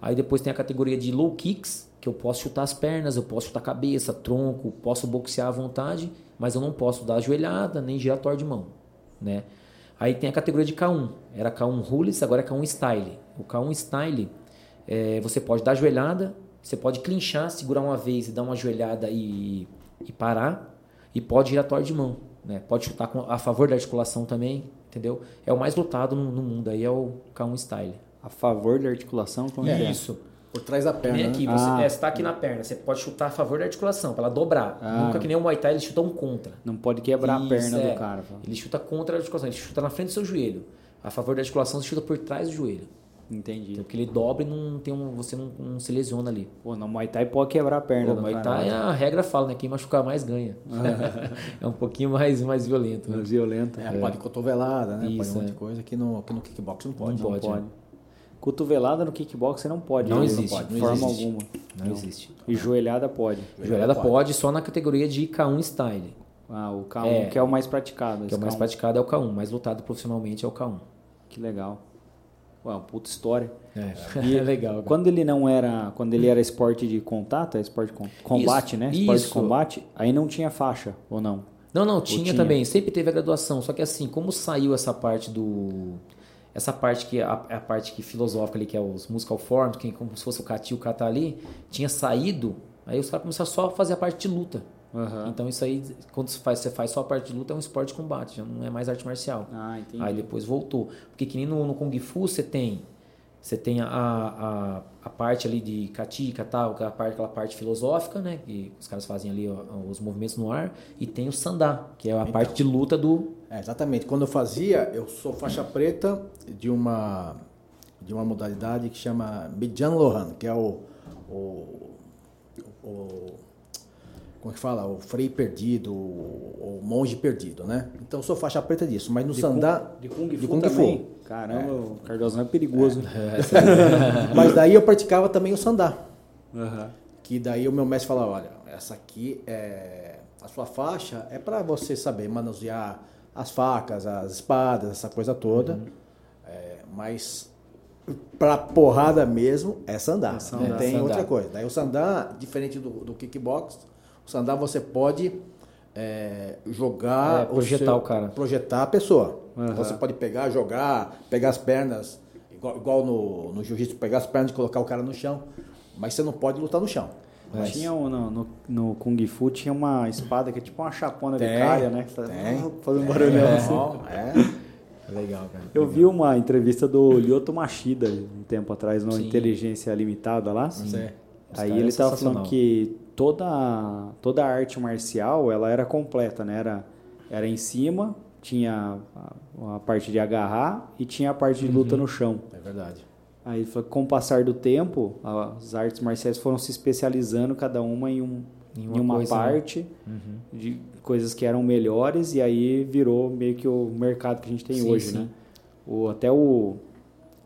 Aí depois tem a categoria de low kicks, que eu posso chutar as pernas, eu posso chutar a cabeça, tronco, posso boxear à vontade, mas eu não posso dar ajoelhada nem giratório de mão, né? Aí tem a categoria de K1, era K1 Rules, agora é K1 Style. O K1 Style, é, você pode dar ajoelhada, você pode clinchar, segurar uma vez e dar uma ajoelhada e, e parar, e pode giratório de mão, né? Pode chutar com, a favor da articulação também, entendeu? É o mais lutado no, no mundo, aí é o K1 Style. A favor da articulação? Como é, é? isso. Por trás da perna. Vem aqui, né? você ah. está aqui na perna, você pode chutar a favor da articulação, para ela dobrar. Ah. Nunca que nem o Muay Thai, eles chutam contra. Não pode quebrar Isso, a perna é. do cara. Ele chuta contra a articulação, ele chuta na frente do seu joelho. A favor da articulação, você chuta por trás do joelho. Entendi. Porque ele dobra e não tem um, você não, não, se lesiona ali. Pô, no Muay Thai pode quebrar a perna. No Muay Thai a regra fala, né? Quem machucar mais ganha. é um pouquinho mais, mais violento. Né? Mais violento. É, é. pode cotovelada, né? Isso, pode um monte de é. coisa que no, que no kickbox não pode. Não, não pode. pode. Cotovelada no kickbox não pode. Não existe. Não pode, de forma existe. alguma. Não, não, existe. E joelhada pode. Joelhada, pode. pode. só na categoria de K1 Style. Ah, o K1 é, que é o mais praticado. Que é o mais K1. praticado é o K1, mais lutado profissionalmente é o K1. Que legal. Ué, uma puta história. É, e é legal. Cara. Quando ele não era, quando ele era esporte de contato, é esporte de combate, isso, né? Esporte isso. de combate, aí não tinha faixa ou não? Não, não, tinha, tinha, também, sempre teve a graduação, só que assim, como saiu essa parte do essa parte que é a, a, parte que filosófica ali, que é os musical forms, que é como se fosse o Cati e o Kata ali, tinha saído, aí os caras começaram só a fazer a parte de luta. Uhum. Então isso aí, quando você faz, você faz só a parte de luta, é um esporte de combate, já não é mais arte marcial. Ah, entendi. Aí depois voltou. Porque que nem no, no Kung Fu você tem você tem a, a, a parte ali de katika, tal, aquela parte, aquela parte filosófica, né? Que os caras fazem ali ó, os movimentos no ar. E tem o sandá, que é a então, parte de luta do... É, exatamente. Quando eu fazia, eu sou faixa preta de uma, de uma modalidade que chama Bijan Lohan, que é o, o, o como é que fala? O frei perdido, o monge perdido, né? Então eu sou faixa preta disso, mas no de sandá... Kung, de Kung Fu de Kung Fu. Caramba, é. o Cardosão é perigoso. É. mas daí eu praticava também o sandá. Uhum. Que daí o meu mestre falava, olha, essa aqui é... A sua faixa é para você saber manusear as facas, as espadas, essa coisa toda. Uhum. É, mas para porrada mesmo é sandá. É sandá. Não tem sandá. outra coisa. Daí o sandá, diferente do, do kickbox o sandá você pode é, jogar. É, projetar o, seu, o, cara. Projetar a pessoa. Uhum. Você pode pegar, jogar, pegar as pernas, igual, igual no, no jiu-jitsu, pegar as pernas e colocar o cara no chão. Mas você não pode lutar no chão. Mas... Tinha um, no, no, no, Kung Fu tinha uma espada que é tipo uma chapona tem, de caia, né? Que tem. Fazendo um barulhão é, assim. É. Legal, cara. Eu vi uma entrevista do Lyoto Machida um tempo atrás, no Sim. Inteligência Limitada lá. Sim. Aí ele estava falando que toda, toda a arte marcial ela era completa, né? Era, era em cima, tinha a, a parte de agarrar e tinha a parte de luta uhum. no chão. É verdade. Aí com o passar do tempo, as artes marciais foram se especializando cada uma em, um, em uma, em uma coisa, né? parte né? uhum. de coisas que eram melhores e aí virou meio que o mercado que a gente tem sim, hoje, sim. né? O, até o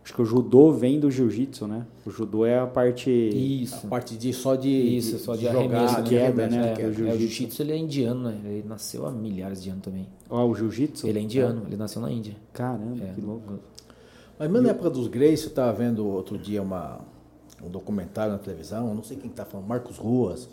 Acho que o judô vem do jiu-jitsu, né? O judô é a parte. Isso. A parte de só de. Isso, só de, de jogar, de queda, né? É, o jiu-jitsu ele é indiano, né? Ele nasceu há milhares de anos também. Ah, o jiu-jitsu? Ele é indiano, é. ele nasceu na Índia. Caramba, é. que louco. Mas mesmo na época dos Grace, eu estava vendo outro dia uma, um documentário na televisão, não sei quem está falando, Marcos Ruas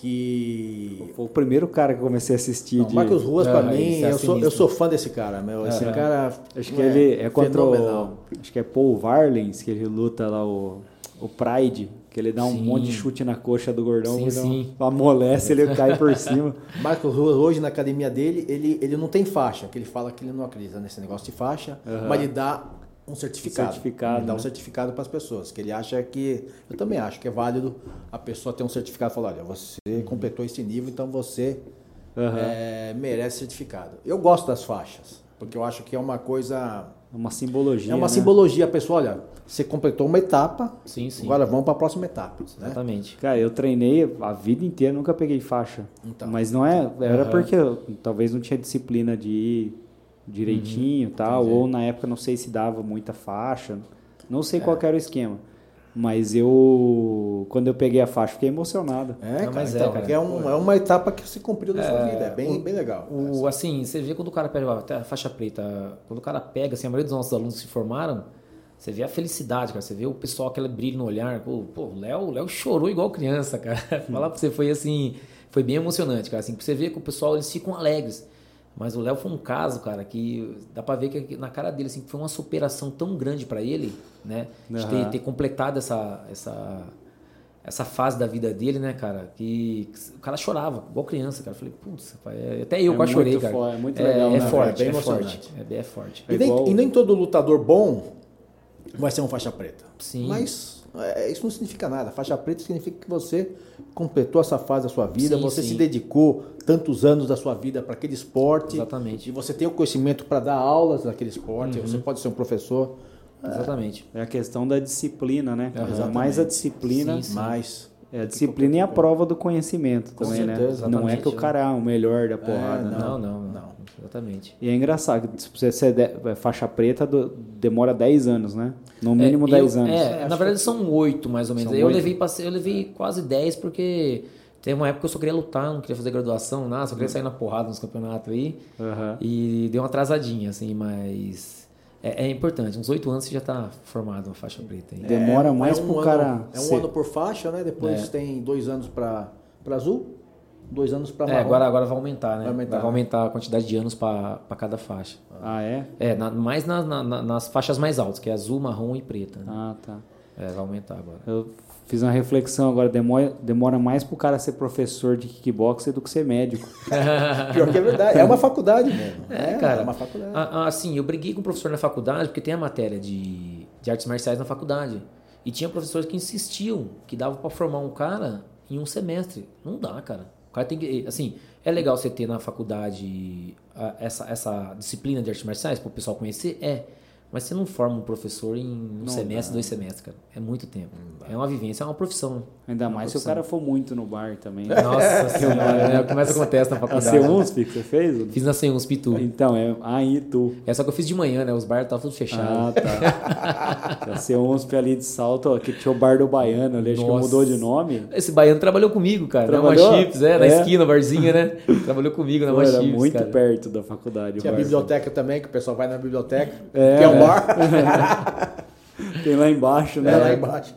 que foi o primeiro cara que eu comecei a assistir. Não, de... Marcos Ruas, para mim, eu sou, eu sou fã desse cara, meu. Esse cara. Acho que é ele é contra o. Acho que é Paul Varlens, que ele luta lá o, o Pride, que ele dá um sim. monte de chute na coxa do gordão, sim, sim. amolece, ele cai por cima. Marcos Ruas, hoje na academia dele, ele, ele não tem faixa, que ele fala que ele não acredita nesse negócio de faixa, uhum. mas ele dá um certificado. Um certificado dá né? um certificado para as pessoas, que ele acha que. Eu também acho que é válido a pessoa ter um certificado e falar: olha, você completou esse nível, então você uhum. é, merece certificado. Eu gosto das faixas. Porque eu acho que é uma coisa. Uma simbologia. É uma né? simbologia, pessoal. Olha, você completou uma etapa. Sim, sim. Agora vamos para a próxima etapa. Né? Exatamente. Cara, eu treinei a vida inteira, nunca peguei faixa. Então. Mas não é. Era Aham. porque eu talvez não tinha disciplina de ir direitinho e tal. entendi. Ou na época não sei se dava muita faixa. Não sei qual que era o esquema. Mas eu. Quando eu peguei a faixa, fiquei emocionado. É, Não, cara, mas é, então, cara. porque é, um- é uma etapa que se cumpriu da sua vida. É bem, bem legal. O, assim, você vê quando o cara pega até a faixa preta, quando o cara pega, assim, a maioria dos nossos alunos que se formaram, você vê a felicidade, cara. Você vê o pessoal, aquele brilho no olhar. Pô, pô, o Léo, o Léo chorou igual criança, cara. Falar pra você, foi assim, foi bem emocionante, cara. Assim, pra você ver que o pessoal, eles ficam alegres. Mas o Léo foi um caso, cara, que dá pra ver que na cara dele, assim, que foi uma superação tão grande pra ele, né? De ter, Aham. ter completado essa, essa, essa fase da vida dele, né, cara? Que o cara chorava, igual criança, cara. Eu falei, putz, rapaz, é- até eu É quase chorei, cara. é muito é, legal, é né, forte, velho? é, Bem forte. emocionante. É, bem- é forte. E É nem, igual- e nem todo lutador bom vai ser um faixa preta. Sim. Mas é, isso não significa nada. Faixa preta significa que você completou essa fase da sua vida, Sim, você sim. se dedicou tantos anos da sua vida para aquele esporte. Exatamente. E você tem o conhecimento para dar aulas naquele esporte. Uhum. Você pode ser um professor, Exatamente. É a questão da disciplina, né? Exatamente. Mais a disciplina. Sim, sim. É a disciplina e a prova do conhecimento também, né? certeza, Não é exatamente, que o né? cara é o melhor da porrada, É, né? Não, não, não, Não. Exatamente. E é engraçado, que se você ser de- é, faixa preta, do- demora 10 anos, né? No mínimo É, 10 eu- anos. É, na verdade são oito, mais ou menos. São eu, oito? levei, passei- eu levei quase dez porque teve uma época que eu só queria lutar, não queria fazer graduação, nada, só queria sair na porrada nos campeonatos aí. Aham. E deu uma atrasadinha, assim, mas é, é importante. Uns oito anos você já tá formado uma faixa preta. Aí. Demora mais é um pro ano- cara É um ser- ano por faixa, né? Depois É. tem dois anos para azul, dois anos para É, marrom. agora, agora vai aumentar, né? Vai aumentar, Vai aumentar a quantidade de anos para cada faixa. Ah, é? É, na- mais na- na- nas faixas mais altas, que é azul, marrom e preta. né? Ah, tá. É, vai aumentar agora. Eu fiz uma reflexão agora, demora, demora mais pro cara ser professor de kickboxer do que ser médico. Pior que é verdade. É uma faculdade mesmo. É, cara. É uma faculdade. Ah, ah, Assim, eu briguei com o professor na faculdade, porque tem a matéria de, de artes marciais na faculdade. E tinha professores que insistiam que dava pra formar um cara em um semestre. Não dá, cara. O cara tem que. Assim, é legal você ter na faculdade ah, essa, essa disciplina de artes marciais para o pessoal conhecer? É. Mas você não forma um professor em um Não semestre, dá. dois semestres, cara. É muito tempo. É uma vivência, é uma profissão. Ainda É uma mais se o profissão. cara for muito no bar também. Nossa senhora, né? Começa a acontecer na A faculdade. C11 que você fez? Fiz na C1 Pitu. Então, é aí tu. É só que eu fiz de manhã, né? Os bares estavam tudo fechados. Ah, tá. A C11 ali de salto, ó, que tinha o bar do Baiano ali, acho que Nossa. mudou de nome. Esse baiano trabalhou comigo, cara. Trabalhou? Na Chips, é, na É? esquina, barzinha, né? Trabalhou comigo na Pô, era Chips, muito cara. perto da faculdade. Tinha a biblioteca também, que o pessoal vai na biblioteca, É, que é um é. Bar, Tem lá embaixo, né? né, lá embaixo.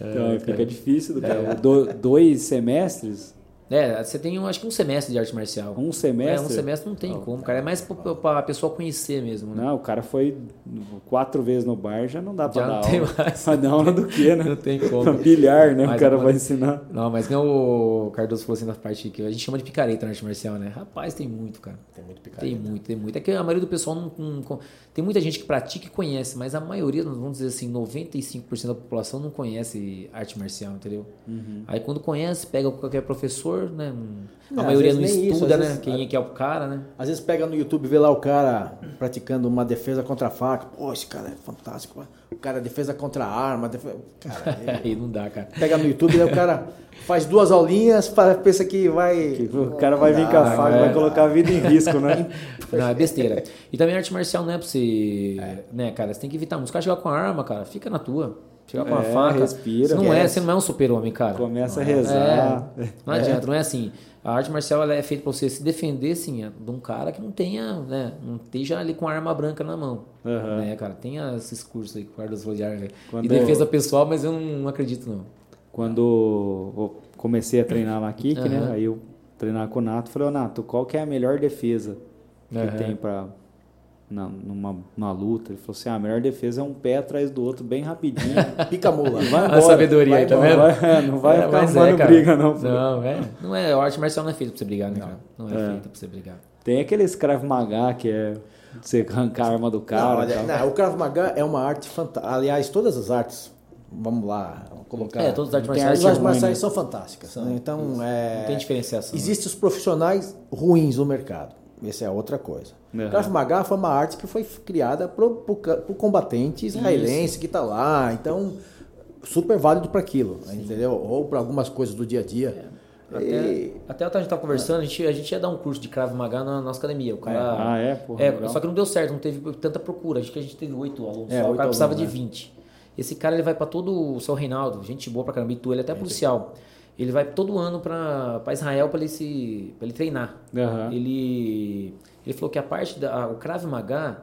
Então, fica difícil do cara. Do- dois semestres? É, você tem, um, acho que um semestre de arte marcial. Um semestre? É, um semestre não tem como, cara. É mais pra, pra pessoa conhecer mesmo, né? Não, o cara foi quatro vezes no bar, já não dá pra Já dar não tem aula. mais. Vai dar aula do quê, né? Não tem como. Bilhar, né? Mas o cara vai ensinar. Não, mas não o Cardoso falou assim na parte que a gente chama de picareta na arte marcial, né? Rapaz, tem muito, cara. Tem muito Tem picareta. muito, tem muito. É que a maioria do pessoal não, não- Tem muita gente que pratica e conhece, mas a maioria, vamos dizer assim, 95% da população não conhece arte marcial, entendeu? Uhum. Aí quando conhece, pega qualquer professor, né? A Não, às maioria não isso, estuda, às né? vezes- Quem é que é o cara, né? Às vezes pega no YouTube, vê lá o cara praticando uma defesa contra a faca. Pô, esse cara é fantástico. O cara defesa contra a arma. defe- Cara, ele- Aí não dá, cara. pega no YouTube, daí o cara faz duas aulinhas, pensa que vai... Que o cara vai vir com a Não, faca, é. vai colocar a vida em risco, né? Não, é besteira. E também arte marcial não é pra você. Né, cara? Você tem que evitar. Os caras chegar com a arma, cara, fica na tua. Chegar com É, faca. respira, Você não é, você não é um super-homem, cara. Começa a É, rezar. não adianta, não é assim. A arte marcial ela é feita pra você se defender, assim, de um cara que não tenha, né? Não esteja ali com arma branca na mão. Aham. Né, cara? Tem esses cursos aí de arma. Quando E defesa pessoal, mas eu não, não acredito, não. Quando comecei a treinar lá kick, né? Aham. Aí eu treinava com o Nato, falei, ô Nato, qual que é a melhor defesa que Aham. tem pra na, numa, numa luta? Ele falou assim, ah, a melhor defesa é um pé atrás do outro, bem rapidinho. Pica mula. Vai A embora. sabedoria, vai tá embora. vendo? Vai- não vai É, ficar mas arrumando cara. briga, não. Não, é. Não é. A arte marcial não é feita pra você brigar, né, cara? Não é, É. feita pra você brigar. Tem aquele Krav Maga que é você arrancar a arma do Não, cara. olha, e tal. não, o Krav Maga é uma arte fantástica. Aliás, todas as artes, vamos lá, vamos colocar. É, todas as artes marciais. As artes ruim, marciais né? são fantásticas. né? Então, é, Não tem diferenciação. existem os profissionais ruins no mercado. Essa é outra coisa. Uhum. Krav Maga foi uma arte que foi criada para o combatente israelense Isso. que está lá. Então, super válido para aquilo, né, entendeu? Ou para algumas coisas do dia a dia. É. Até, e... até a gente tava conversando, a gente, a gente ia dar um curso de Krav Maga na nossa academia. O cara, é. Ah, é? Porra, é só que não deu certo, não teve tanta procura. Acho que a gente teve oito alunos, é, só, o cara precisava alunos, de 20. Né? Esse cara ele vai para todo o seu Reinaldo, gente boa pra caramba, e tu, ele é até é, policial. Ele vai todo ano para Israel para ele se pra ele treinar. Uhum. Ele ele falou que a parte da o Krav Maga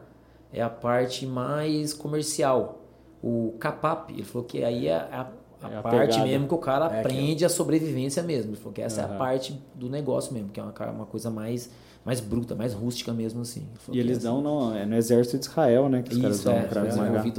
é a parte mais comercial. O Kapap, ele falou que aí é a, a, é a parte pegada. mesmo que o cara é aprende que... a sobrevivência mesmo. Ele falou que essa uhum. é a parte do negócio mesmo, que é uma, uma coisa mais mais bruta, mais rústica mesmo, assim. E eles é dão assim. no, é no exército de Israel, né? Que os Isso, caras dão é, pra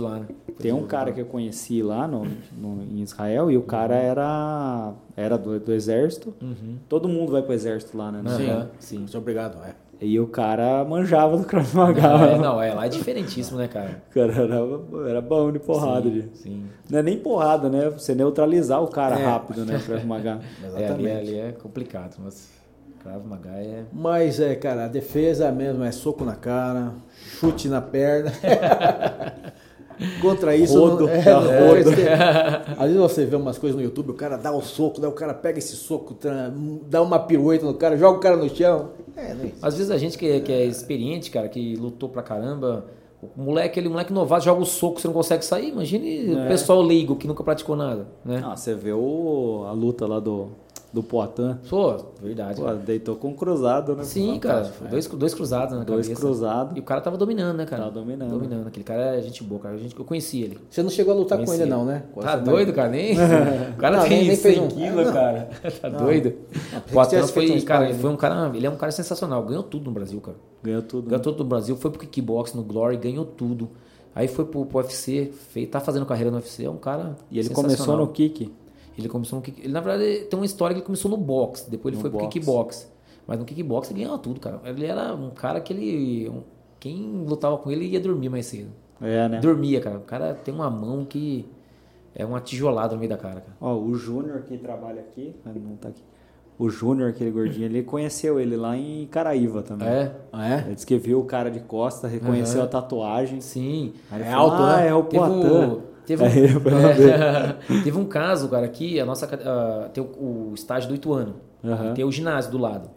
lá, né? Tem um cara que eu conheci lá no, no, em Israel e o cara uhum. era, era do, do exército. Uhum. Todo mundo vai pro exército lá, né? Sim, sim. Muito obrigado, é. E o cara manjava do Krav Maga. Não, é, não, é lá é diferentíssimo, né, cara? O cara era, era bom de porrada. Sim, de, sim. Não é nem porrada, né? Você neutralizar o cara é. rápido, né? Krav Maga. Exatamente. É, ali, ali é complicado, mas Krav Maga é... Mas, é, cara, a defesa mesmo é soco na cara, chute na perna. Contra isso, rodo, não, é, é, rodo. às vezes você vê umas coisas no YouTube, o cara dá o um soco, daí o cara pega esse soco, dá uma pirueta no cara, joga o cara no chão. É, é Às vezes a gente que, que é experiente, cara, que lutou pra caramba, o moleque, ele, moleque novato, joga o soco, você não consegue sair. Imagine é. o pessoal leigo que nunca praticou nada, né? Ah, você vê o, a luta lá do do Poitin. Pô, verdade. Pô, deitou com um cruzado, né? Sim, cara. É. Dois, dois cruzados na dois cabeça. Dois cruzados. E o cara tava dominando, né, cara? Tava dominando. Dominando. Aquele cara é gente boa, cara. Eu conheci ele. Você não chegou a lutar com ele, não, né? Tá doido, cara? Nem. o cara não, tem nem, 100 um... quilos, cara. tá não. doido. O Poitin foi, cara, ele foi um cara. Ele é um cara sensacional. Ganhou tudo no Brasil, cara. Ganhou tudo. Ganhou né? tudo no Brasil. Foi pro kickbox no Glory, ganhou tudo. Aí foi pro, pro UFC, fez, tá fazendo carreira no UFC, é um cara. E ele começou no kick. Ele começou no kick... Ele, na verdade, tem uma história que ele começou no boxe, depois ele no foi boxe. pro kickbox. Mas no kickbox ele ganhava tudo, cara. Ele era um cara que ele. Quem lutava com ele ia dormir mais cedo. É, né? Dormia, cara. O cara tem uma mão que é uma tijolada no meio da cara, cara. Ó, o Júnior que trabalha aqui, não tá aqui. O Júnior, aquele gordinho, ele conheceu ele lá em Caraíva também. É? Ah, é? Ele disse que viu o cara de costa, reconheceu uhum. a tatuagem. Sim. Aí é falou, alto, ah, né? é o Poitin. Teve um, é, teve um caso, cara, aqui, a nossa, uh, tem o, o, estádio do Ituano, uhum. tem o ginásio do lado.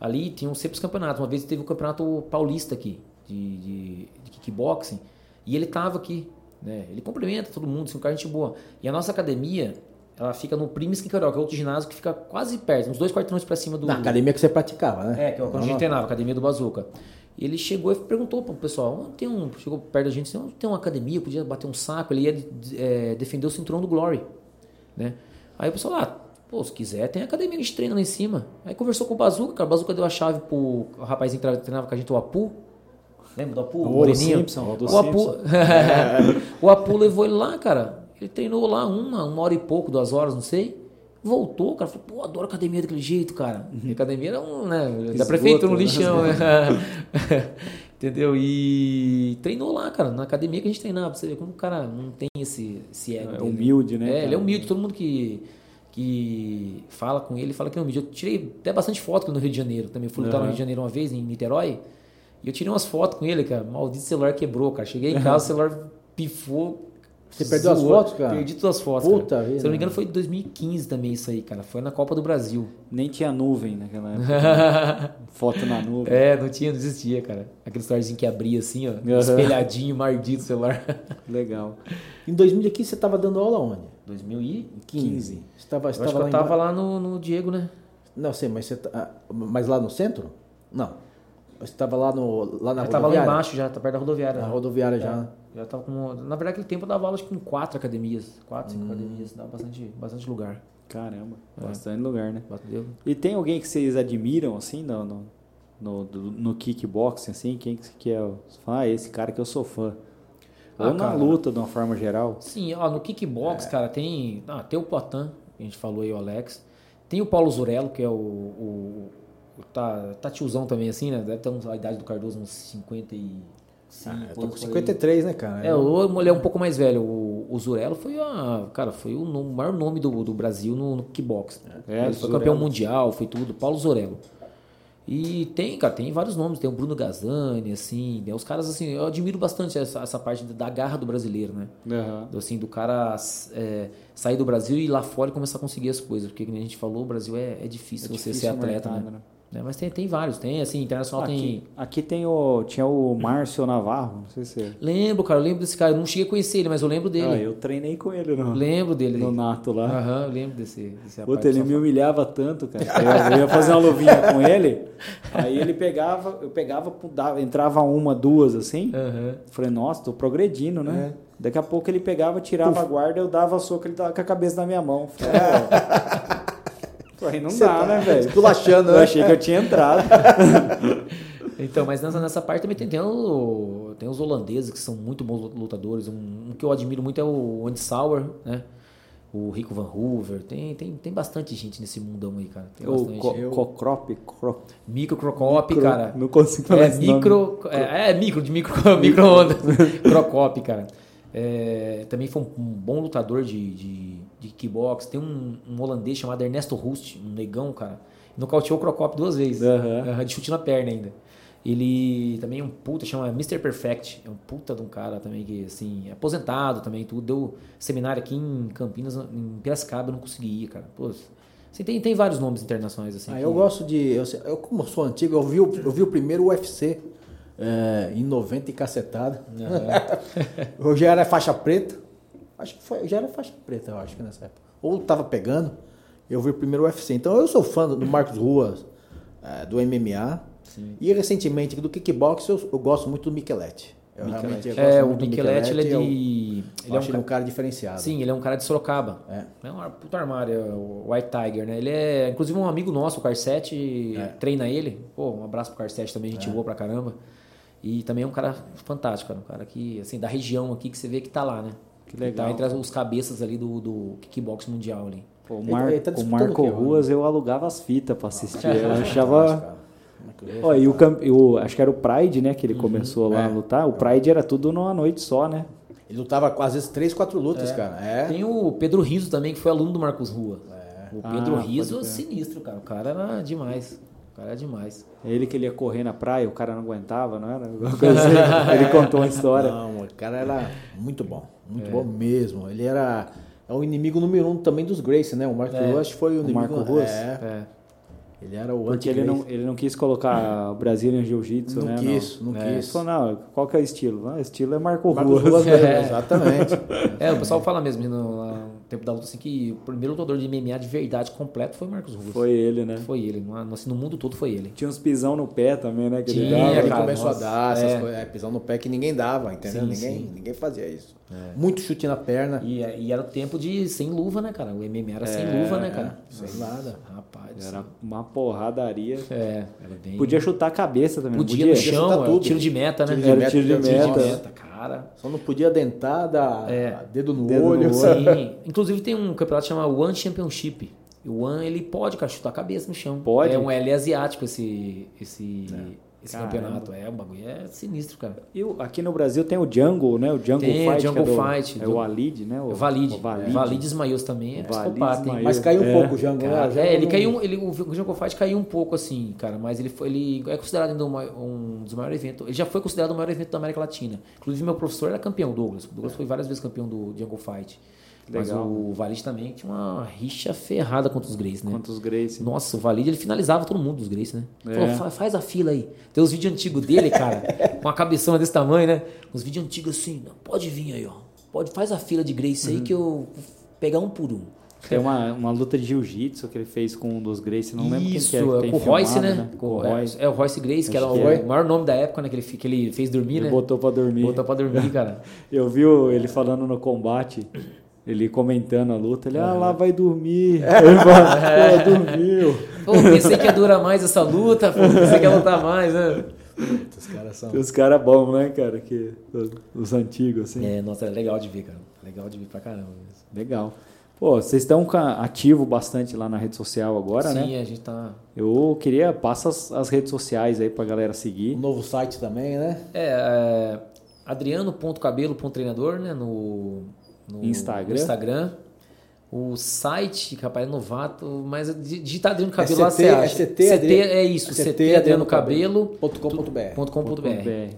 Ali tinham sempre os campeonatos. Uma vez teve o campeonato paulista aqui, de, de, de kickboxing, e ele tava aqui. Né? Ele complementa todo mundo, assim, um cara gente boa. E a nossa academia, ela fica no Primes Carioca, que é outro ginásio que fica quase perto, uns dois quarteirões para cima do. Na academia que você praticava, né? É, que é quando a gente treinava, academia do Bazuca. E ele chegou e perguntou para o pessoal, tem um, chegou perto da gente, tem uma academia, podia bater um saco, ele ia é, defender o cinturão do Glory, né? Aí o pessoal, ah, pô, se quiser, tem academia de treino lá em cima. Aí conversou com o Bazuca, cara, o Bazuca deu a chave pro rapazinho que treinava com a gente, o Apu. Lembra do Apu? O, o Simpson, o, o Apu, o Apu levou ele lá, cara. Ele treinou lá uma, uma hora e pouco, duas horas, não sei. Voltou, cara, falou, pô, adoro academia daquele jeito, cara. Uhum. academia era um, né, Esgoto, da prefeitura, no lixão, né? Entendeu? E treinou lá, cara, na academia que a gente treinava, você vê como o cara não tem esse, esse ego. É dele. humilde, né? É, cara? ele é humilde, todo mundo que, que fala com ele fala que é humilde. Eu tirei até bastante foto no Rio de Janeiro, também fui lutar uhum. no Rio de Janeiro uma vez, em Niterói, e eu tirei umas fotos com ele, cara, maldito celular quebrou, cara. Cheguei em casa, o celular pifou, você perdeu as fotos, cara? Perdi todas as fotos. Puta cara. vida. Se eu não me engano, foi em 2015 também isso aí, cara. Foi na Copa do Brasil. Nem tinha nuvem naquela época. Foto na nuvem. É, não tinha, não existia, cara. Aquele celularzinho que abria assim, ó. Uhum. Espelhadinho, mardito o celular. Legal. Em 2015 você estava dando aula onde? 2015. Você tava, você eu acho que eu tava lá no, no Diego, né? Não sei, mas você tá, mas lá no centro? Não. Você estava lá, no, lá na eu rodoviária? Estava lá embaixo já, tá perto da rodoviária. Na rodoviária já. É. Já tava com. Na verdade, aquele tempo eu dava aula em quatro academias. Quatro, cinco hum. academias. Dava bastante, bastante lugar. Caramba, é. bastante lugar, né? Bateu. E tem alguém que vocês admiram, assim, no, no, no, no kickboxing, assim? Quem que é? Ah, esse cara que eu sou fã. Ou ah, na cara, luta, de uma forma geral. Sim, ó, no kickbox, é. cara, tem. Ah, tem o Poitin, que a gente falou aí, o Alex. Tem o Paulo Zurello, que é o, o tá, tá tiozão também, assim, né? Deve ter a idade do Cardoso, uns 50 e... Ah, eu tô com 53, né, cara? É, o ele é um pouco mais velho. O, o Zurello foi, a, cara, foi o, nome, o maior nome do, do Brasil no, no kickbox. É, ele foi Zurello. campeão mundial, foi tudo. Paulo Zurello. E tem, cara, tem vários nomes. Tem o Bruno Gazani, assim. Né? Os caras, assim, eu admiro bastante essa, essa parte da garra do brasileiro, né? Uhum. Assim, do cara é, sair do Brasil e ir lá fora e começar a conseguir as coisas. Porque, como a gente falou, o Brasil é, é difícil é você difícil ser atleta, mercado, né? né? É, mas tem, tem vários, tem assim, internacional aqui, tem. Aqui tem o. Tinha o Márcio Navarro, não sei se. Lembro, cara, eu lembro desse cara. Eu não cheguei a conhecer ele, mas eu lembro dele. Ah, eu treinei com ele, não. Lembro dele. No Nato lá. Aham, uhum, eu lembro desse, desse Puta, ele me humilhava tanto, cara. Eu, ia fazer uma luvinha com ele, aí ele pegava, eu pegava, entrava uma, duas assim. Uhum. Falei, nossa, tô progredindo, né? É. Daqui a pouco ele pegava, tirava Uf. a guarda, eu dava a soco, ele tava com a cabeça na minha mão. Falei, é. Aí não Você dá, tá né, velho? Esculachando, né? Eu achei que eu tinha entrado. então, mas nessa, nessa parte também tem, tem, o, tem os holandeses que são muito bons lutadores. Um, um que eu admiro muito é o Andy Sauer, né? O Rico Van Hoover. Tem, tem, tem bastante gente nesse mundão aí, cara. Tem o Cocrop. Cro... Micro Crocop, cara. Não consigo falar é, micro, é, é, micro, de micro, micro-ondas. Crocop, cara. É, também foi um, um bom lutador de, de, de kickbox. Tem um, um, holandês chamado Ernesto Rust, um negão, cara. Nocauteou o Crocop duas vezes. Uhum. de chute na perna ainda. Ele também é um puta, chama Mr. Perfect. É um puta de um cara também que, assim, é aposentado também, tudo. Deu seminário aqui em Campinas, em Piracicaba, eu não consegui ir, cara. Pô, assim, tem, tem vários nomes internacionais, assim. Ah, que... eu gosto de... Eu, eu, como sou antigo, eu vi, eu vi o primeiro UFC é, em 90 e cacetada. Uhum. eu já era faixa preta. Acho que foi, já era faixa preta, eu acho que nessa época. Ou tava pegando, eu vi o primeiro UFC. Então eu sou fã do Marcos Ruas, é, do MMA. Sim. E recentemente do kickbox eu, eu, gosto muito do Michelete. Eu eu é, o Michelete, ele é de. Eu, ele é um, cara, um cara diferenciado. Sim, ele é um cara de Sorocaba. É. É um puto armário, o White Tiger, né? Ele é, inclusive, um amigo nosso, o Carcete, é. treina ele. Pô, um abraço pro Carcete também, gente é. boa pra caramba. E também é um cara fantástico, cara. Um cara que, assim, da região aqui que você vê que tá lá, né? Que legal. Tá entre os cabeças ali do, do kickbox mundial ali. Pô, o, Mar, tá o Marco Ruas, eu alugava as fitas pra assistir. eu achava. Ó, e o, o, acho que era o Pride, né? Que ele uhum, começou lá é. a lutar. O Pride era tudo numa noite só, né? Ele lutava quase vezes três, quatro lutas, é. cara. É. Tem o Pedro Riso também, que foi aluno do Marcos Rua. É. O Pedro ah, Riso é sinistro, cara. O cara era demais. O cara é demais. É ele que ele ia correr na praia, o cara não aguentava, não era? Assim. ele contou uma história. Não, o cara era muito bom. Muito é. bom mesmo. Ele era é o inimigo número um também dos Grace, né? O Marco é. Rush foi o, o inimigo. Marco Rush? É. é. Ele era o Porque ele não, ele não quis colocar o Brasilian Jiu-Jitsu, né? Não quis, não, não é. quis. Falou, não, qual que é o estilo? Ah, o estilo é Marco, Marco Ruas. Ruas mesmo, é. exatamente. é, o pessoal fala mesmo no, tempo da luta, assim, que o primeiro lutador de MMA de verdade completo foi o Marcos Ruas. Foi ele, né? Foi ele. Assim, no mundo todo foi ele. Tinha uns pisão no pé também, né? Que Tinha, ele, dava, ele cara, começou nossa, a dar essas é. coisas. É, pisão no pé que ninguém dava, entendeu? Sim, ninguém, sim. ninguém fazia isso. É. Muito chute na perna. E, e, era o tempo de sem luva, né, cara? O MMA era é, sem luva, né, cara? Sem nada. Rapaz. Era uma porradaria. É. Bem... Podia chutar a cabeça também. Podia, podia no chão, tudo. tiro de meta, né? Tiro de era meta, tiro de meta. Tiro de meta, cara. Só não podia dentar, dar é. dedo no dedo olho. No Sim. Inclusive tem um campeonato chamado One Championship. O One, ele pode, cara, chutar a cabeça no chão. Pode? É um L asiático esse... esse... É esse Caramba. campeonato. É, o bagulho é sinistro, cara. E o, aqui no Brasil tem o Jungle, né? O Jungle tem, Fight. Jungle é do, Fight. É o Alid, né? O, o Valide. O Valide. É. Valide Ismails também é psicopata, hein? Mas caiu um é. pouco o Jungle. Né? Cara, é, ele caiu, ele, o Jungle Fight caiu um pouco assim, cara, mas ele, foi, ele é considerado ainda um, um dos maiores eventos. Ele já foi considerado o maior evento da América Latina. Inclusive, meu professor era campeão, Douglas. O Douglas foi várias vezes campeão do Jungle Fight. Legal. Mas o Valide também tinha uma rixa ferrada contra os Grace, né? Contra os Grace. Nossa, o Valide ele finalizava todo mundo dos Grace, né? É. Falou, faz a fila aí. Tem os vídeos antigos dele, cara, com a cabeção desse tamanho, né? Uns vídeos antigos assim, pode vir aí, ó. Pode, faz a fila de Grace aí uhum. que eu vou pegar um por um. Tem uma, uma luta de jiu-jitsu que ele fez com um dos Grace, não lembro Isso, quem que é. Que com o Royce, né? né? Com o Royce. É, é, o Royce Grace, que era o é. maior nome da época, né? Que ele, que ele fez dormir, ele né? botou pra dormir. Botou pra dormir, cara. Eu vi ele falando no combate ele comentando a luta, ele, ah, lá vai dormir. Ele fala, é. dormiu. Pô, pensei que ia durar mais essa luta, pô, pensei que ia lutar mais, né? Os caras são. Os caras bons, né, cara? Que, os antigos, assim. É, nossa, é legal de ver, cara. Legal de ver pra caramba. Mesmo. Legal. Pô, vocês estão ativo bastante lá na rede social agora, Sim, né? Sim, a gente tá. Eu queria, passa as, as, redes sociais aí pra galera seguir. Um novo site também, né? É, é adriano.cabelo.treinador, né? No no Instagram. No Instagram. O site, rapaz, é novato, mas digitar Adriano Cabelo é CT, lá você acha. É CT, CT é isso, é CT, Adriano Cabelo.com.br.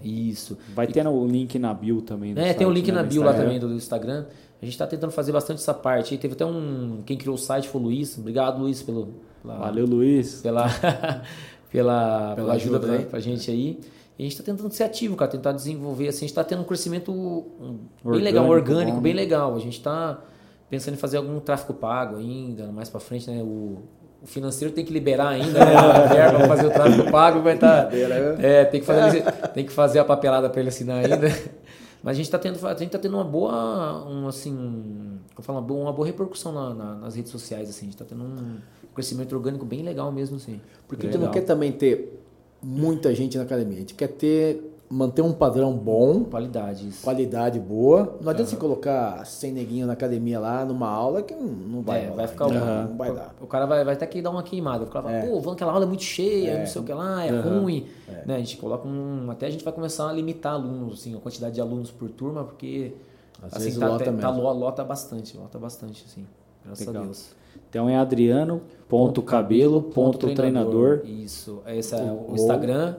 Isso. Vai ter o link na bio também. É, site, tem o link né, na bio lá também do Instagram. A gente está tentando fazer bastante essa parte. E teve até um. Quem criou o site foi o Luiz. Obrigado, Luiz, pelo. Pela, Valeu, Luiz. Pela, pela, pela, ajuda, ajuda pra, pra gente aí. E a gente está tentando ser ativo, cara, tentar desenvolver. Assim, a gente está tendo um crescimento bem orgânico, legal, orgânico, bom. bem legal. A gente está pensando em fazer algum tráfego pago ainda, mais para frente, né? O, o, financeiro tem que liberar ainda, né? A verba para fazer o tráfego pago vai estar. Tá, é, tem que fazer, tem que fazer a papelada para ele assinar ainda. Mas a gente está tendo, a gente tá tendo uma boa, um, assim, eu falo, uma boa, uma boa repercussão na, na, nas redes sociais, assim. A gente está tendo um crescimento orgânico bem legal mesmo, assim. Porque gente não quer também ter muita gente na academia. A gente quer ter manter um padrão bom. Qualidade. Isso. Qualidade boa. Não adianta uhum. você colocar 100 neguinho na academia lá, numa aula, que não vai, é, vai ficar uhum. Não vai dar. O cara vai, vai ter que dar uma queimada. O cara fala, é. pô, aquela aula é muito cheia, é. não sei o que lá, é uhum. ruim. É. Né? A gente coloca um. Até a gente vai começar a limitar alunos, assim, a quantidade de alunos por turma, porque Às assim, tá, lota, tá, lota bastante, lota bastante, assim. Graças Legal. a Deus. Então é adriano.cabelo.treinador. Isso. Esse é o Instagram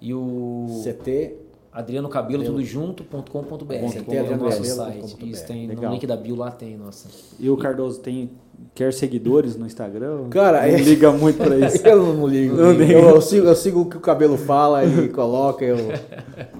e o. CT. Adriano Cabelo, tudo junto.com.br. CT é o nosso site. Isso tem Legal. no link da bio lá tem, nossa. E o Cardoso tem Quer seguidores no Instagram? Cara, não é... liga muito pra isso. eu não ligo. Não ligo. Eu, eu, sigo, eu sigo o que o cabelo fala e coloca, eu.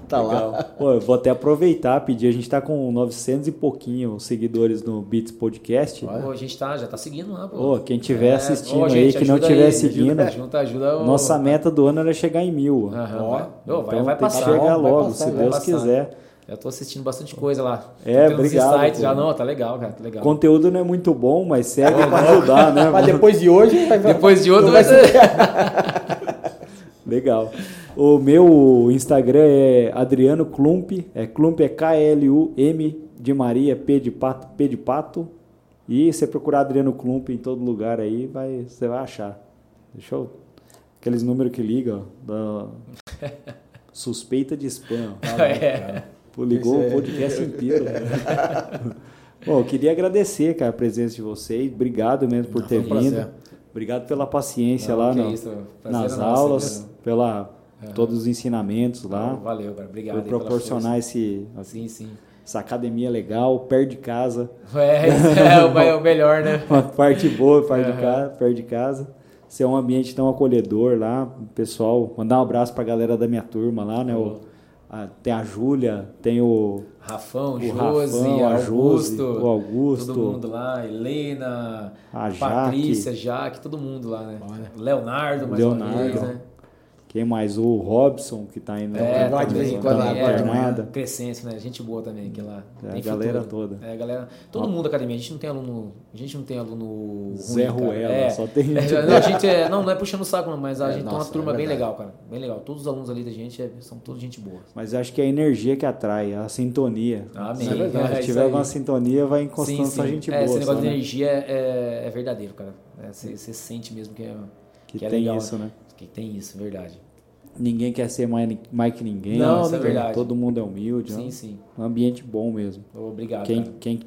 Tá Legal. lá. Pô, eu vou até aproveitar, pedir. A gente tá com 900 e pouquinho seguidores no Beats Podcast. Pô, a gente tá, já tá seguindo lá, pô. Pô, quem tiver é, assistindo aí, que não tiver aí, seguindo. Ajuda, ajuda o... Nossa meta do ano era chegar em mil. Uhum, Ó, vai, então vai, vai passar. Chegar logo, passar, se Deus quiser. Eu tô assistindo bastante coisa lá. É, obrigado. Sites já não, tá legal, cara, tá legal. Conteúdo não é muito bom, mas segue para ajudar, né? Mas depois de hoje vai Depois de hoje vai ser. legal. O meu Instagram é Adriano Klump, é Klump é K L U M de Maria, P de pato, P de pato. E você procurar Adriano Klump em todo lugar aí, vai, você vai achar. Deixa eu aqueles números que ligam, da suspeita de spam. Tá, é. Pô, ligou o podcast inteiro. Né? Bom, eu queria agradecer, cara, a presença de vocês. Obrigado mesmo por Não, ter um vindo. Prazer. Obrigado pela paciência Não, lá no, nas é aulas, pela uhum. todos os ensinamentos lá. Valeu, cara. Obrigado. Por proporcionar esse, assim, sim, sim. essa academia legal, perto de casa. É, é, é o melhor, né? Uma parte boa, perto, uhum. de casa, perto de casa. Ser um ambiente tão acolhedor lá, pessoal. Mandar um abraço para a galera da minha turma lá, né? O, a, tem a Júlia, tem o Rafão, o Josi, Rafão, Augusto, o Augusto, todo mundo lá, Helena, a Patrícia, Jaque, Jaque todo mundo lá, né? Leonardo, mais Leonardo. uma vez, né? Quem mais? O Robson, que está indo é, vai de vez em quando lá, é, Crescente, né? Gente boa também, que lá. É, a galera toda. É, galera. Todo mundo da academia. A gente não tem aluno. A gente não tem aluno. Zé Ruela, é, só tem. É, não, a gente é, não, não é puxando o saco, não, mas a é, gente nossa, tem uma turma é bem legal, cara. Bem legal. Todos os alunos ali da gente são todos gente boa. Mas acho que é a energia que atrai, a sintonia. Amém. Se tiver alguma sintonia, vai encostando sim, sim. gente boa. Esse negócio de né? energia é, verdadeiro, cara. Você sente mesmo que é. Que, que tem isso, né? Que tem isso, verdade. Ninguém quer ser mais, mais que ninguém. Não, é verdade. Todo mundo é humilde. Sim, sim. Um ambiente bom mesmo. Obrigado. Quem, quem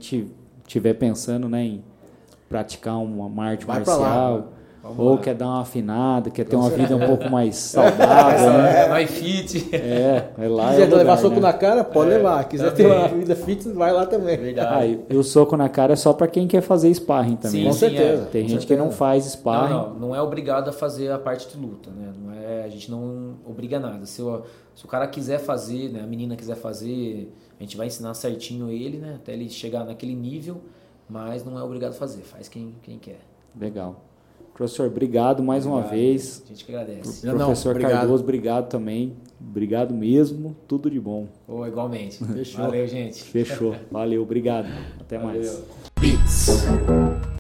tiver pensando né, em praticar uma, uma arte Vai marcial, Vamos ou lá. quer dar uma afinada, quer ter uma vida um pouco mais saudável. né? É, mais fit. É, é lá. Quiser é lugar, levar soco né? na cara, pode é, levar. Quiser também. ter uma vida fit, vai lá também. Verdade. Ah, e o soco na cara é só para quem quer fazer sparring também. Sim, com certeza. É. Tem com gente certeza. que não faz sparring. Não, não, não, é obrigado a fazer a parte de luta, né? Não é, a gente não obriga nada. Se o, se o cara quiser fazer, né, a menina quiser fazer, a gente vai ensinar certinho ele, né? Até ele chegar naquele nível, mas não é obrigado a fazer. Faz quem, quem quer. Legal. Professor, obrigado mais obrigado. uma vez. A gente que agradece. Não, Professor obrigado. Cardoso, obrigado também. Obrigado mesmo. Tudo de bom. Oh, igualmente. Fechou. Valeu, gente. Fechou. Valeu, obrigado. Até Valeu. mais.